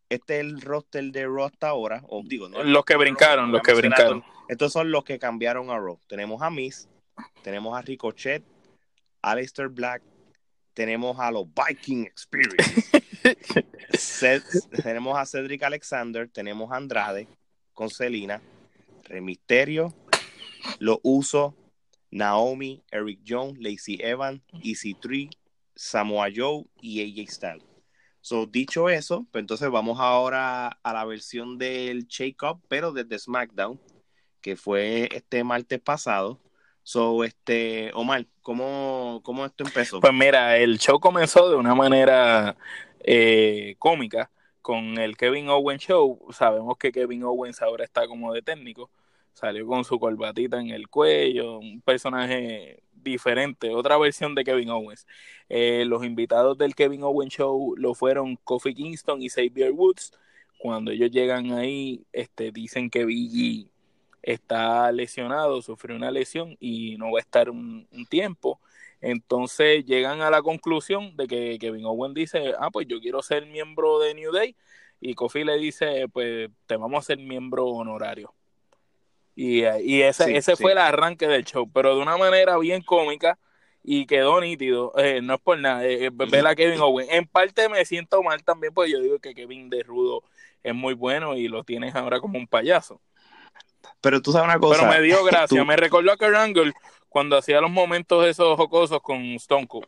este es el roster de Raw hasta ahora, o digo, ¿no? Los que brincaron, los que brincaron. Estos son los que cambiaron a Raw. Tenemos a Miz, tenemos a Ricochet, Aleister Black, tenemos a los Viking Experience, tenemos a Cedric Alexander, tenemos a Andrade con Selina, Remisterio, Lo Uso, Naomi, Eric Jones, Lacey Evans, EC3, Samoa Joe y AJ Styles. So, dicho eso, pues entonces vamos ahora a la versión del Shake Up, pero desde SmackDown, que fue este martes pasado. So, este, Omar, ¿cómo, cómo esto empezó? Pues mira, el show comenzó de una manera eh, cómica con el Kevin Owens Show. Sabemos que Kevin Owens ahora está como de técnico. Salió con su corbatita en el cuello, un personaje diferente, otra versión de Kevin Owens. Eh, los invitados del Kevin Owens Show lo fueron Kofi Kingston y Xavier Woods. Cuando ellos llegan ahí, este, dicen que Biggie está lesionado, sufrió una lesión y no va a estar un, tiempo. Entonces llegan a la conclusión de que Kevin Owens dice, ah, pues yo quiero ser miembro de New Day. Y Kofi le dice, pues te vamos a ser miembro honorario. Y, ese, ese fue el arranque del show, pero de una manera bien cómica y quedó nítido. Eh, no es por nada, eh, eh, ver a Kevin Owens. En parte me siento mal también, porque yo digo que Kevin de Rudo es muy bueno y lo tienes ahora como un payaso. Pero tú sabes una cosa. Pero me dio gracia. Me recordó a Kurt Angle cuando hacía los momentos esos jocosos con Stone Cold.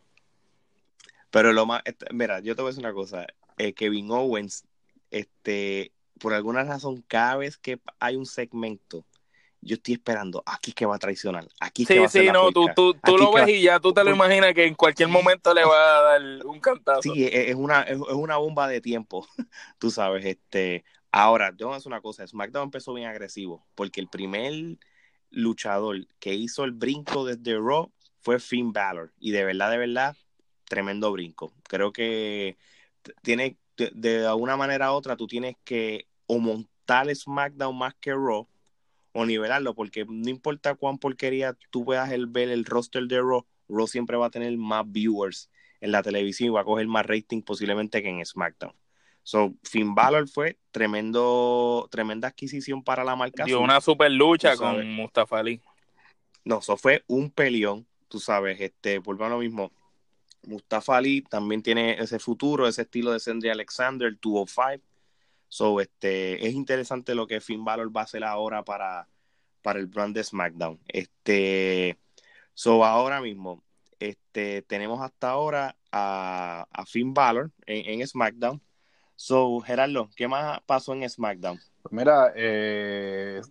Pero lo más, este, mira, yo te voy a decir una cosa. Eh, Kevin Owens, este, por alguna razón, cada vez que hay un segmento, yo estoy esperando, aquí que va a traicionar, aquí sí, que va a Sí, no, tú, tú, tú lo ves y ya tú te lo imaginas que en cualquier momento le va a dar un cantazo. Sí, es una, es, una bomba de tiempo, tú sabes, este, ahora, yo decir una cosa, SmackDown empezó bien agresivo, porque el primer luchador que hizo el brinco desde Raw fue Finn Balor, y de verdad, de verdad, tremendo brinco. Creo que tiene, de, de alguna manera u otra, tú tienes que o montar SmackDown más que Raw, o nivelarlo, porque no importa cuán porquería tú puedas el, ver el roster de Raw, Raw siempre va a tener más viewers en la televisión y va a coger más rating posiblemente que en SmackDown. So, Finn Balor fue tremendo, tremenda adquisición para la marca. Dio una super lucha con Mustafa Ali. No, eso fue un peleón, tú sabes, este, por lo mismo. Mustafa Ali también tiene ese futuro, ese estilo de Sandy Alexander, 205. So, este, es interesante lo que Finn Balor va a hacer ahora para, para el brand de SmackDown. Este, so, ahora mismo, este, tenemos hasta ahora a, a Finn Balor en, SmackDown. So, Gerardo, ¿qué más pasó en SmackDown? Pues mira, eh,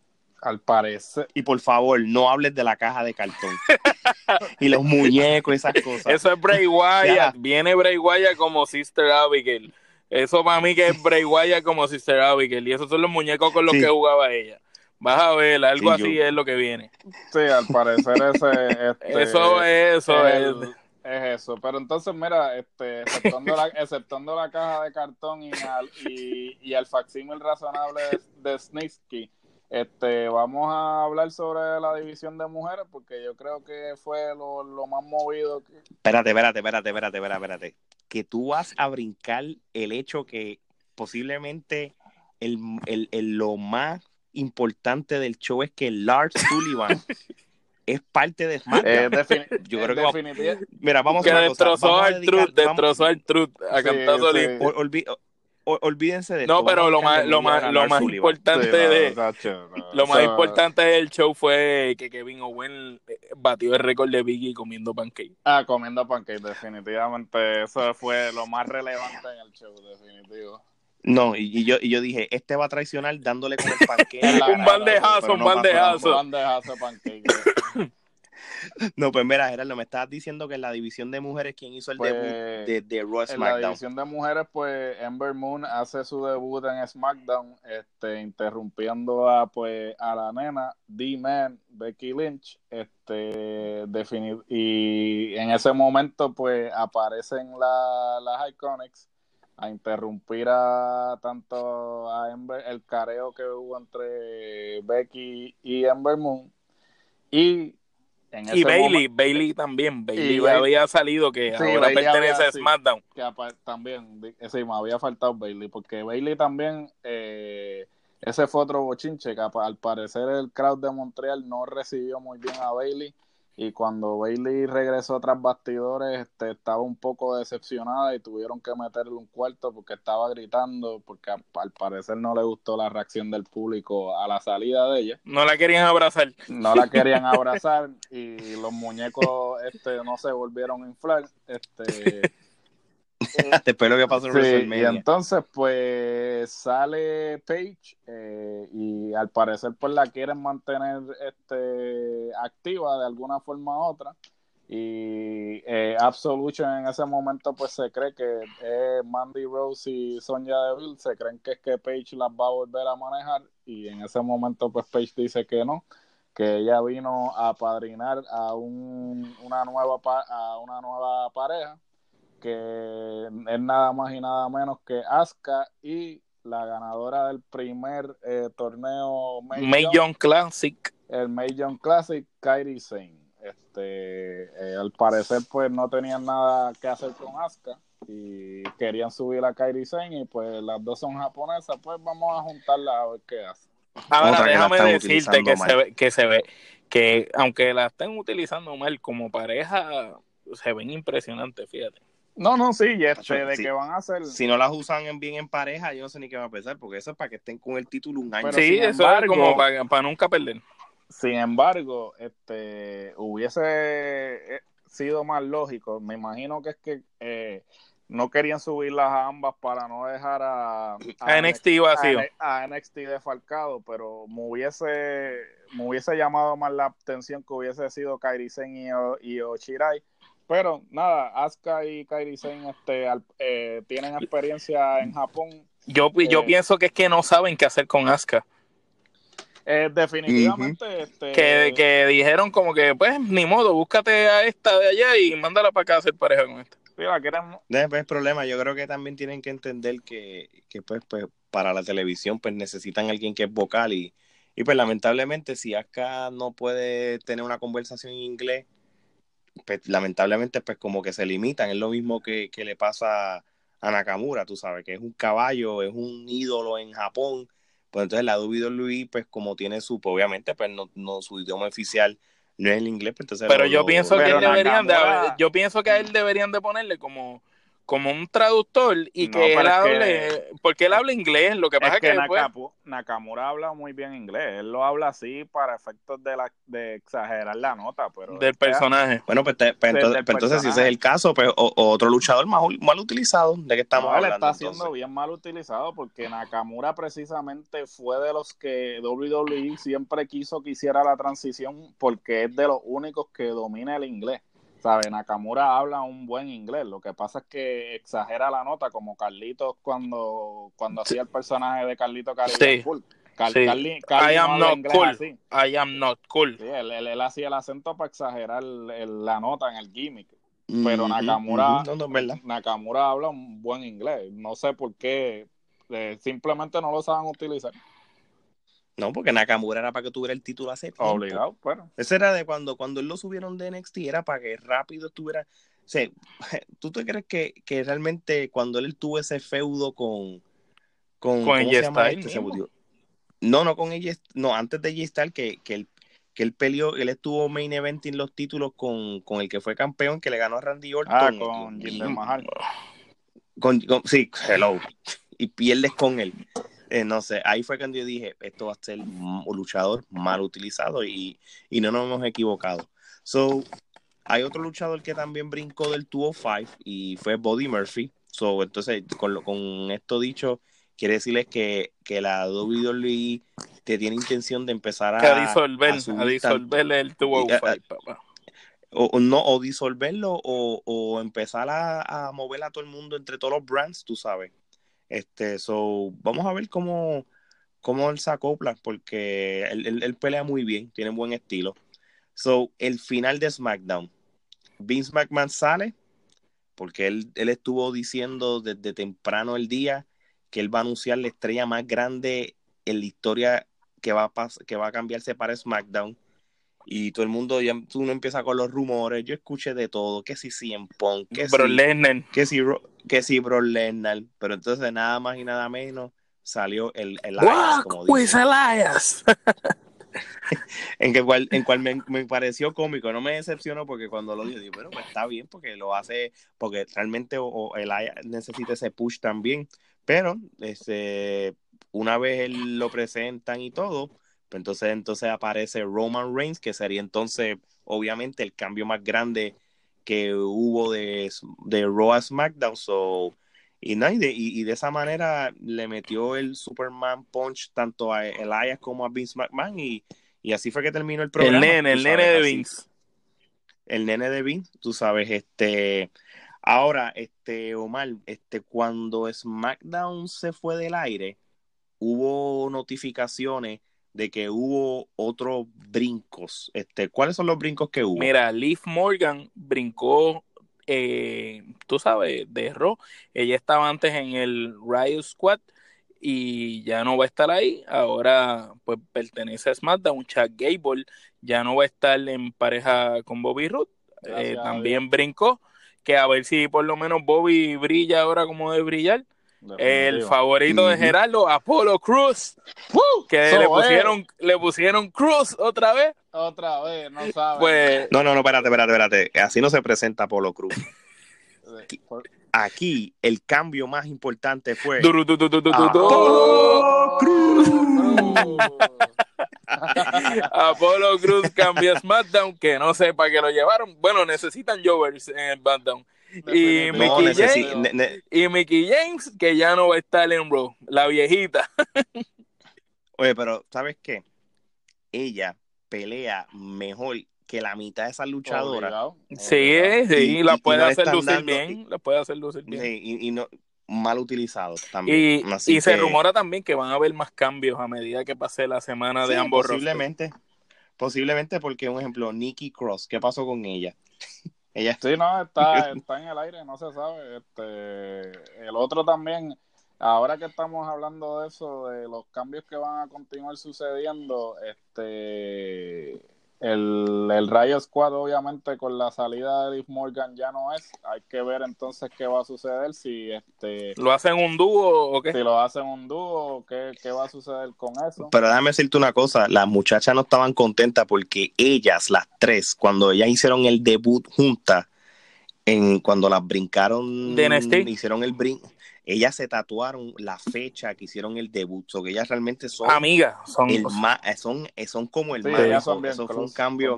al parecer. Y por favor, no hables de la caja de cartón. y los muñecos, esas cosas. Eso es Bray Wyatt. Viene Bray Wyatt como Sister Abigail. Eso para mí que es Bray Wyatt como Sister Abigail. Y esos son los muñecos con los que jugaba ella. Vas a ver, algo así es lo que viene. Sí, al parecer ese... Este, eso es, eso es. Es eso, pero entonces mira, este, exceptuando, la, exceptuando la caja de cartón y al, y, y al facsímil razonable de, de Snitsky, este, vamos a hablar sobre la división de mujeres porque yo creo que fue lo, lo más movido. Que... Espérate, espérate, espérate, espérate, espérate, espérate. Que tú vas a brincar el hecho que posiblemente el, el, el lo más importante del show es que Lars Sullivan es parte de SmackDown. Eh, yo creo que vamos, mira, vamos que a destrozó al Truth, destrozó al Truth a sí, cantazo sí olvídense de No, pero lo más, lo más, lo más importante de lo más importante del show fue que Kevin Owen eh, batió el récord de Biggie comiendo pancake. Ah, comiendo pancake, definitivamente. Eso fue lo más relevante en el show, definitivo. No, y, yo, y yo dije, este va a traicionar dándole con el pancake. un bandejazo, un bandejazo. Un bandejazo pancake. No, pues mira, Gerardo, me estabas diciendo que en la división de mujeres, ¿quién hizo el pues, debut de, de Raw En la división de mujeres, pues Ember Moon hace su debut en SmackDown, este, interrumpiendo a, pues, a la nena, D-Man, Becky Lynch, este, y en ese momento, pues, aparecen las Iconics a interrumpir a tanto a Ember, el careo que hubo entre Becky y Ember Moon. Y y Bailey, Bailey también, Bailey había salido que ahora pertenece a SmackDown. que también, sí, me había faltado Bailey, porque Bailey también, eh, ese fue otro bochinche, que al parecer el crowd de Montreal no recibió muy bien a Bailey y cuando Bailey regresó tras bastidores este, estaba un poco decepcionada y tuvieron que meterle un cuarto porque estaba gritando porque al parecer no le gustó la reacción del público a la salida de ella. No la querían abrazar. No la querían abrazar y los muñecos este no se volvieron a inflar. Este Después lo que pasó en Y entonces, pues sale Page eh, y al parecer, pues la quieren mantener este, activa de alguna forma u otra. Y eh, Absolution en ese momento, pues se cree que Mandy Rose y Sonya Deville se creen que es que Page las va a volver a manejar. Y en ese momento, pues Page dice que no, que ella vino a padrinar a, un, una, nueva, a una nueva pareja que es nada más y nada menos que Asuka y la ganadora del primer eh, torneo May Young Classic. El May Young Classic, Kairi Sane. Este, eh, al parecer pues no tenían nada que hacer con Asuka y querían subir a Kairi Sane y pues las dos son japonesas, pues vamos a juntarlas a ver qué hace. Ahora déjame decirte que se, ve, que se ve que aunque la estén utilizando mal como pareja, se ven impresionantes, fíjate. No, no, sí, y este, de sí. que van a hacer. Si no las usan en- bien en pareja, yo no sé ni qué va a pensar, porque eso es para que estén con el título un año. Pero sí, sin eso embargo- es como para, para nunca perder. Sin embargo, este hubiese eh, sido más lógico. Me imagino que es que eh, no querían subirlas a ambas para no dejar a, A NXT vacío. a, a NXT defalcado, pero me hubiese me hubiese llamado más la atención que hubiese sido Kairi Sen y, O- y Oshirai. Pero nada, Asuka y Kairi Sen este, al- eh, tienen experiencia en Japón. Yo, yo Eh. pienso que es que no saben qué hacer con Asuka. Eh, definitivamente, este, Que, que dijeron como que, pues, ni modo, búscate a esta de allá y mándala para acá a hacer pareja con esta. No es problema, yo creo que también tienen que entender que, que pues, pues, para la televisión pues necesitan alguien que es vocal y, y pues lamentablemente si acá no puede tener una conversación en inglés, pues lamentablemente pues como que se limitan, es lo mismo que, que le pasa a Nakamura, tú sabes, que es un caballo, es un ídolo en Japón, pues entonces la WWE pues como tiene su, pues, obviamente pues no, no su idioma oficial no es el inglés, pues entonces Pero lo- yo lo- pienso que él deberían de yo pienso que a él deberían de ponerle como como un traductor y No, que él es hable porque él habla inglés lo que pasa es que, que, Nakapu- Nakamura habla muy bien inglés. Él lo habla así para efectos de, la, de exagerar la nota, pero del personaje Bueno, pues, te- pues, entonces, del pues, entonces, si ese es el caso, pues o- otro luchador más mal utilizado, ¿de qué estamos no, él hablando? está siendo entonces? bien mal utilizado porque Nakamura precisamente fue de los que WWE siempre quiso que hiciera la transición porque es de los únicos que domina el inglés. ¿Sabe? Nakamura habla un buen inglés. Lo que pasa es que exagera la nota, como Carlitos cuando, cuando hacía el personaje de Carlito Sí. Full. Car- Sí. Carli- Carli I no am habla not cool. así. I am not cool Sí, él, él- él hacía el acento para exagerar el- el- la nota en el gimmick. Pero Ujú, Nakamura, ujú, no, no. Nakamura habla un buen inglés. No sé por qué. eh, simplemente no lo saben utilizar. No, porque Nakamura era para que tuviera el título hace tiempo. Obligado, pero. Ese era de cuando, cuando él lo subieron de NXT, era para que rápido estuviera. O sea, ¿tú te crees que, que realmente cuando él tuvo ese feudo con. Con, Con ¿cómo AJ se llama Styles este? Se. No, no con ella. No, antes de AJ Styles, que, que él, que él peleó, él estuvo main eventing los títulos con, con el que fue campeón, que le ganó a Randy Orton. Ah, con Jinder Mahal. con- con- sí, hello. Y pierdes con él. Eh, no sé, ahí fue cuando yo dije, esto va a ser un luchador mal utilizado y, y no nos hemos equivocado. So, hay otro luchador que también brincó del 205 y fue Buddy Murphy. So, entonces, con, lo- con esto dicho, quiere decirles que, que la WWE te tiene intención de empezar a, a disolver a a disolver el tubo Y, eh, fight, papá o, o no, o disolverlo o, o empezar a, a mover a todo el mundo entre todos los brands, tú sabes. Este, so, vamos a ver cómo, cómo él se acopla, porque él, él- él pelea muy bien, tiene buen estilo. So, el final de SmackDown. Vince McMahon sale, porque él, él estuvo diciendo desde temprano el día que él va a anunciar la estrella más grande en la historia que va a, que va a cambiarse para SmackDown. Y todo el mundo, ya uno empieza con los rumores. Yo escuché de todo: que si CM Punk, que Bro si, Lesnar que si, que si Brock Lesnar. Pero entonces, nada más y nada menos, salió el, el Elias, como. Elias en que cual, en cual me, me pareció cómico, no me decepcionó porque cuando lo dijo, digo, bueno, pues está bien porque lo hace, porque realmente o, o el necesita ese push también, pero este, una vez él lo presentan y todo, entonces, entonces aparece Roman Reigns, que sería entonces, obviamente, el cambio más grande que hubo de, de Raw a SmackDown, so, y, no, y, de, y, de esa manera le metió el Superman Punch tanto a Elias como a Vince McMahon y, y así fue que terminó el programa. el nene el sabes, nene de así. Vince El nene de Vince, tú sabes, este... Ahora, este, Omar, este, cuando SmackDown se fue del aire, hubo notificaciones de que hubo otros brincos. Este, ¿cuáles son los brincos que hubo? Mira, Liv Morgan brincó, eh, tú sabes, de Raw. Ella estaba antes en el Riot Squad y ya no va a estar ahí. Ahora, pues pertenece a SmackDown. Chad Gable ya no va a estar en pareja con Bobby Roode. Eh, también brincó. Que a ver si por lo menos Bobby brilla ahora como debe brillar. El favorito de. Gerardo, Apollo Cruz, que So, le pusieron, le pusieron Cruz otra vez. Otra vez, no sabes. Pues No, no, no, espérate, espérate, espérate. Así no se presenta Polo Cruz. aquí el cambio más importante fue Apolo Cruz. Apolo Cruz cambió SmackDown, que no sé para qué lo llevaron. Bueno, necesitan Jovers en el SmackDown. Y, Mickey James, y Mickey James, que ya no va a estar en Raw, la viejita. Oye, pero ¿sabes qué? Ella pelea mejor que la mitad de esas luchadoras. Sí, sí, la puede hacer lucir bien, la puede hacer lucir bien. y, no mal utilizados también. Y, se rumora también que van a haber más cambios a medida que pase la semana de ambos posiblemente. Posiblemente porque, un ejemplo, Nikki Cross, ¿qué pasó con ella? Ella Sí, no, está, está en el aire, no se sabe. Este, el otro también, ahora que estamos hablando de eso, de los cambios que van a continuar sucediendo, este el, el Rayo Squad, obviamente, con la salida de Liv Morgan ya no es. Hay que ver entonces qué va a suceder. Si este lo hacen un dúo o qué. Si lo hacen un dúo, ¿qué, qué va a suceder con eso? Pero déjame decirte una cosa: las muchachas no estaban contentas porque ellas, las tres, cuando ellas hicieron el debut juntas, en, cuando las brincaron, ¿De hicieron el brinco ellas se tatuaron la fecha que hicieron el debut, o que ellas realmente son amigas, son, el son, son como el más, eso, fue un cambio.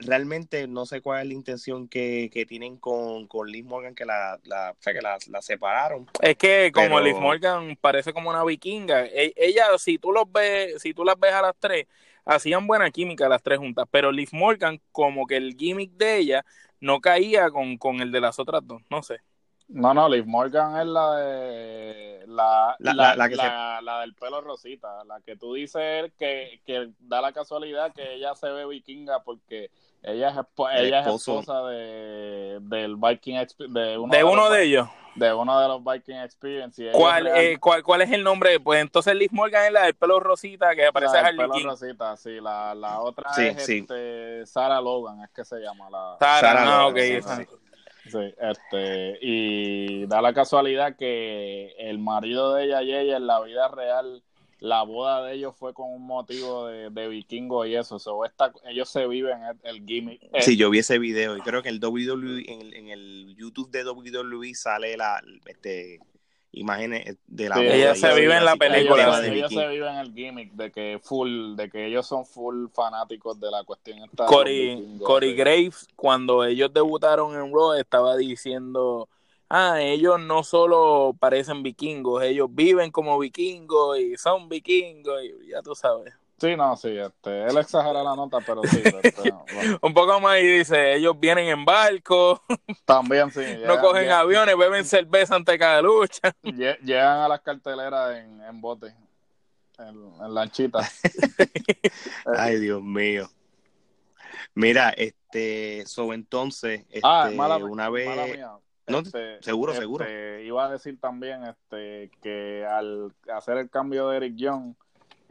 realmente no sé cuál es la intención que, tienen con, con, Liz Morgan que la, la, que la, separaron. Es que como Liz Morgan parece como una vikinga, e, ella si tú los ves, si tú las ves a las tres, hacían buena química las tres juntas, pero Liz Morgan como que el gimmick de ella no caía con, con el de las otras dos, no sé. No, no, Liv Morgan es la de. La, la, del pelo rosita. La que tú dices que, que da la casualidad que ella se ve vikinga porque ella es, ella es esposa de, del Viking de uno de, uno de ellos. De uno de los Viking Experience. ¿Cuál, eh, ¿cuál, ¿Cuál es el nombre? Pues entonces Liv Morgan es la del pelo rosita que aparece en el pelo rosita, sí. La, la otra es Este, Sarah Logan, es que se llama. La, Sarah, no, ok. Sí, este, y da la casualidad que el marido de ella y ella en la vida real, la boda de ellos fue con un motivo de, vikingo y eso. So, esta, ellos se viven el, gimmick. Sí, yo vi ese video y creo que el WWE, en el, en el YouTube de WWE sale la, este, imágenes de la ella se vive en la película. ellos, se viven el gimmick de que full de que ellos son full fanáticos de la cuestión esta Corey, Corey Graves cuando ellos debutaron en Raw estaba diciendo ah ellos no solo parecen vikingos ellos viven como vikingos y son vikingos y ya tú sabes Sí, no, sí, este, él exagera la nota, pero sí. Este, un poco más y dice, ellos vienen en barco. También, sí. no cogen aviones, beben cerveza ante cada lucha. Llegan a las carteleras en, en bote, en, lanchita. Ay, Dios mío. Mira, este, so entonces, este, ah, una vez... No, este, seguro, seguro. Este, iba a decir también este, que al hacer el cambio de Eric Young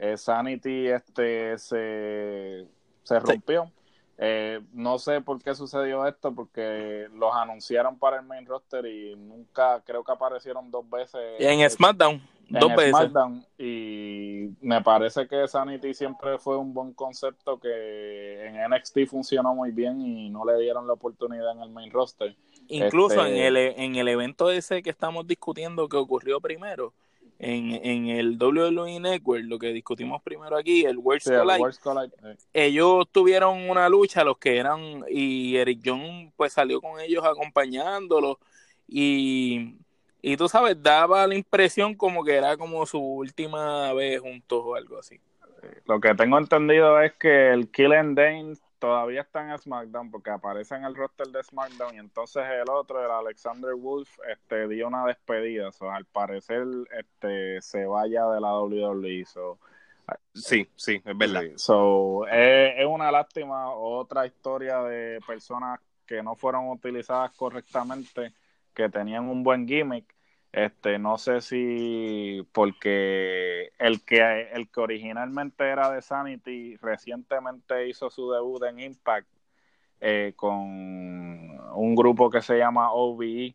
eh, Sanity este se, se rompió. Eh, no sé por qué sucedió esto, porque los anunciaron para el main roster y nunca, creo que aparecieron dos veces. En SmackDown, dos veces. y me parece que Sanity siempre fue un buen concepto que en NXT funcionó muy bien y no le dieron la oportunidad en el main roster. Incluso en, este el, en el evento ese que estamos discutiendo que ocurrió primero, en, en el WWE Network, lo que discutimos primero aquí, el World Collide, ellos tuvieron una lucha, los que eran, y Eric John pues salió con ellos acompañándolos, y, y tú sabes, daba la impresión como que era como su última vez juntos o algo así. Lo que tengo entendido es que el Kill and Dane todavía está en SmackDown porque aparece en el roster de SmackDown y entonces el otro, el Alexander Wolf, este dio una despedida, o al parecer este se vaya de la WWE, sí, sí, es verdad. so, es, una lástima. Otra historia de personas que no fueron utilizadas correctamente, que tenían un buen gimmick este, no sé si porque el que el que originalmente era de Sanity recientemente hizo su debut en Impact eh, con un grupo que se llama OVE.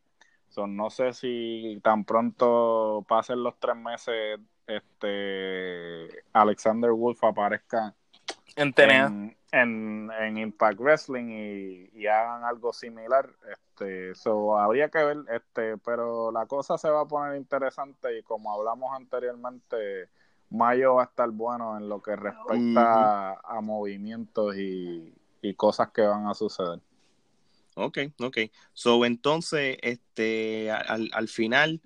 no sé si tan pronto pasen los tres meses, este Alexander Wolf aparezca en TNA. en, en Impact Wrestling y, hagan algo similar. Este, so, habría que ver, este, pero la cosa se va a poner interesante y como hablamos anteriormente, mayo va a estar bueno en lo que respecta a, movimientos y, cosas que van a suceder. Ok, ok. So, entonces, este, al, al final,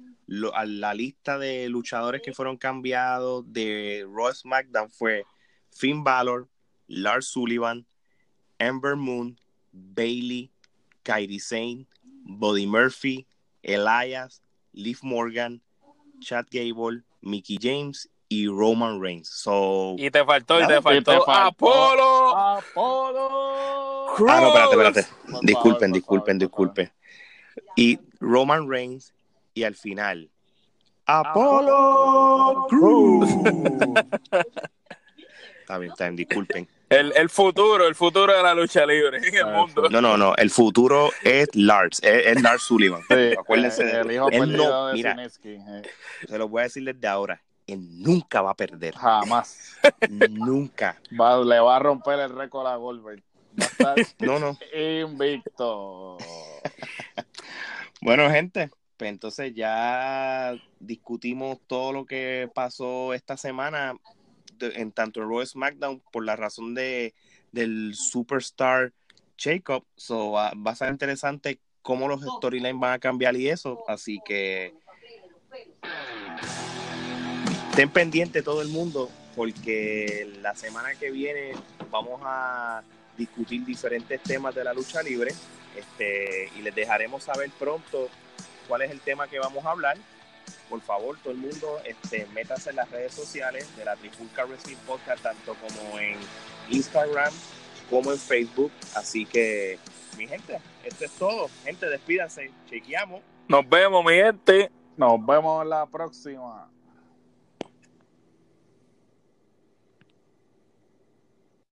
a la lista de luchadores que fueron cambiados de Raw SmackDown fue Finn Balor, Lars Sullivan, Amber Moon, Bailey, Kairi Sane, Buddy Murphy, Elias, Liv Morgan, Chad Gable, Mickey James y Roman Reigns. So, y te faltó, y te faltó, Apolo. Apolo. Ah, no, espérate, espérate. disculpen, disculpen, disculpen. Y Roman Reigns y al final, Apolo Cruz. está bien, está bien, disculpen. El, el, futuro, el futuro de la lucha libre en el mundo. No, no, no. El futuro es Lars, es, Lars Sullivan. Acuérdense. El, hijo él no, de mira, eh. Se lo voy a decir desde ahora. Él nunca va a perder. Jamás. nunca. le va a romper el récord a Goldberg. Va a estar no, no. invicto. bueno, gente. Pues entonces ya discutimos todo lo que pasó esta semana en tanto Raw SmackDown por la razón de del Superstar Jacob. So, va, a ser interesante cómo los storylines van a cambiar y eso. Así que estén pendientes todo el mundo porque la semana que viene vamos a discutir diferentes temas de la lucha libre este, y les dejaremos saber pronto cuál es el tema que vamos a hablar por favor, todo el mundo, este, métase en las redes sociales de la Trifulca Wrestling Podcast, tanto como en Instagram como en Facebook. Así que, mi gente, esto es todo. Gente, despídanse, chequeamos. Nos vemos, mi gente. Nos vemos la próxima.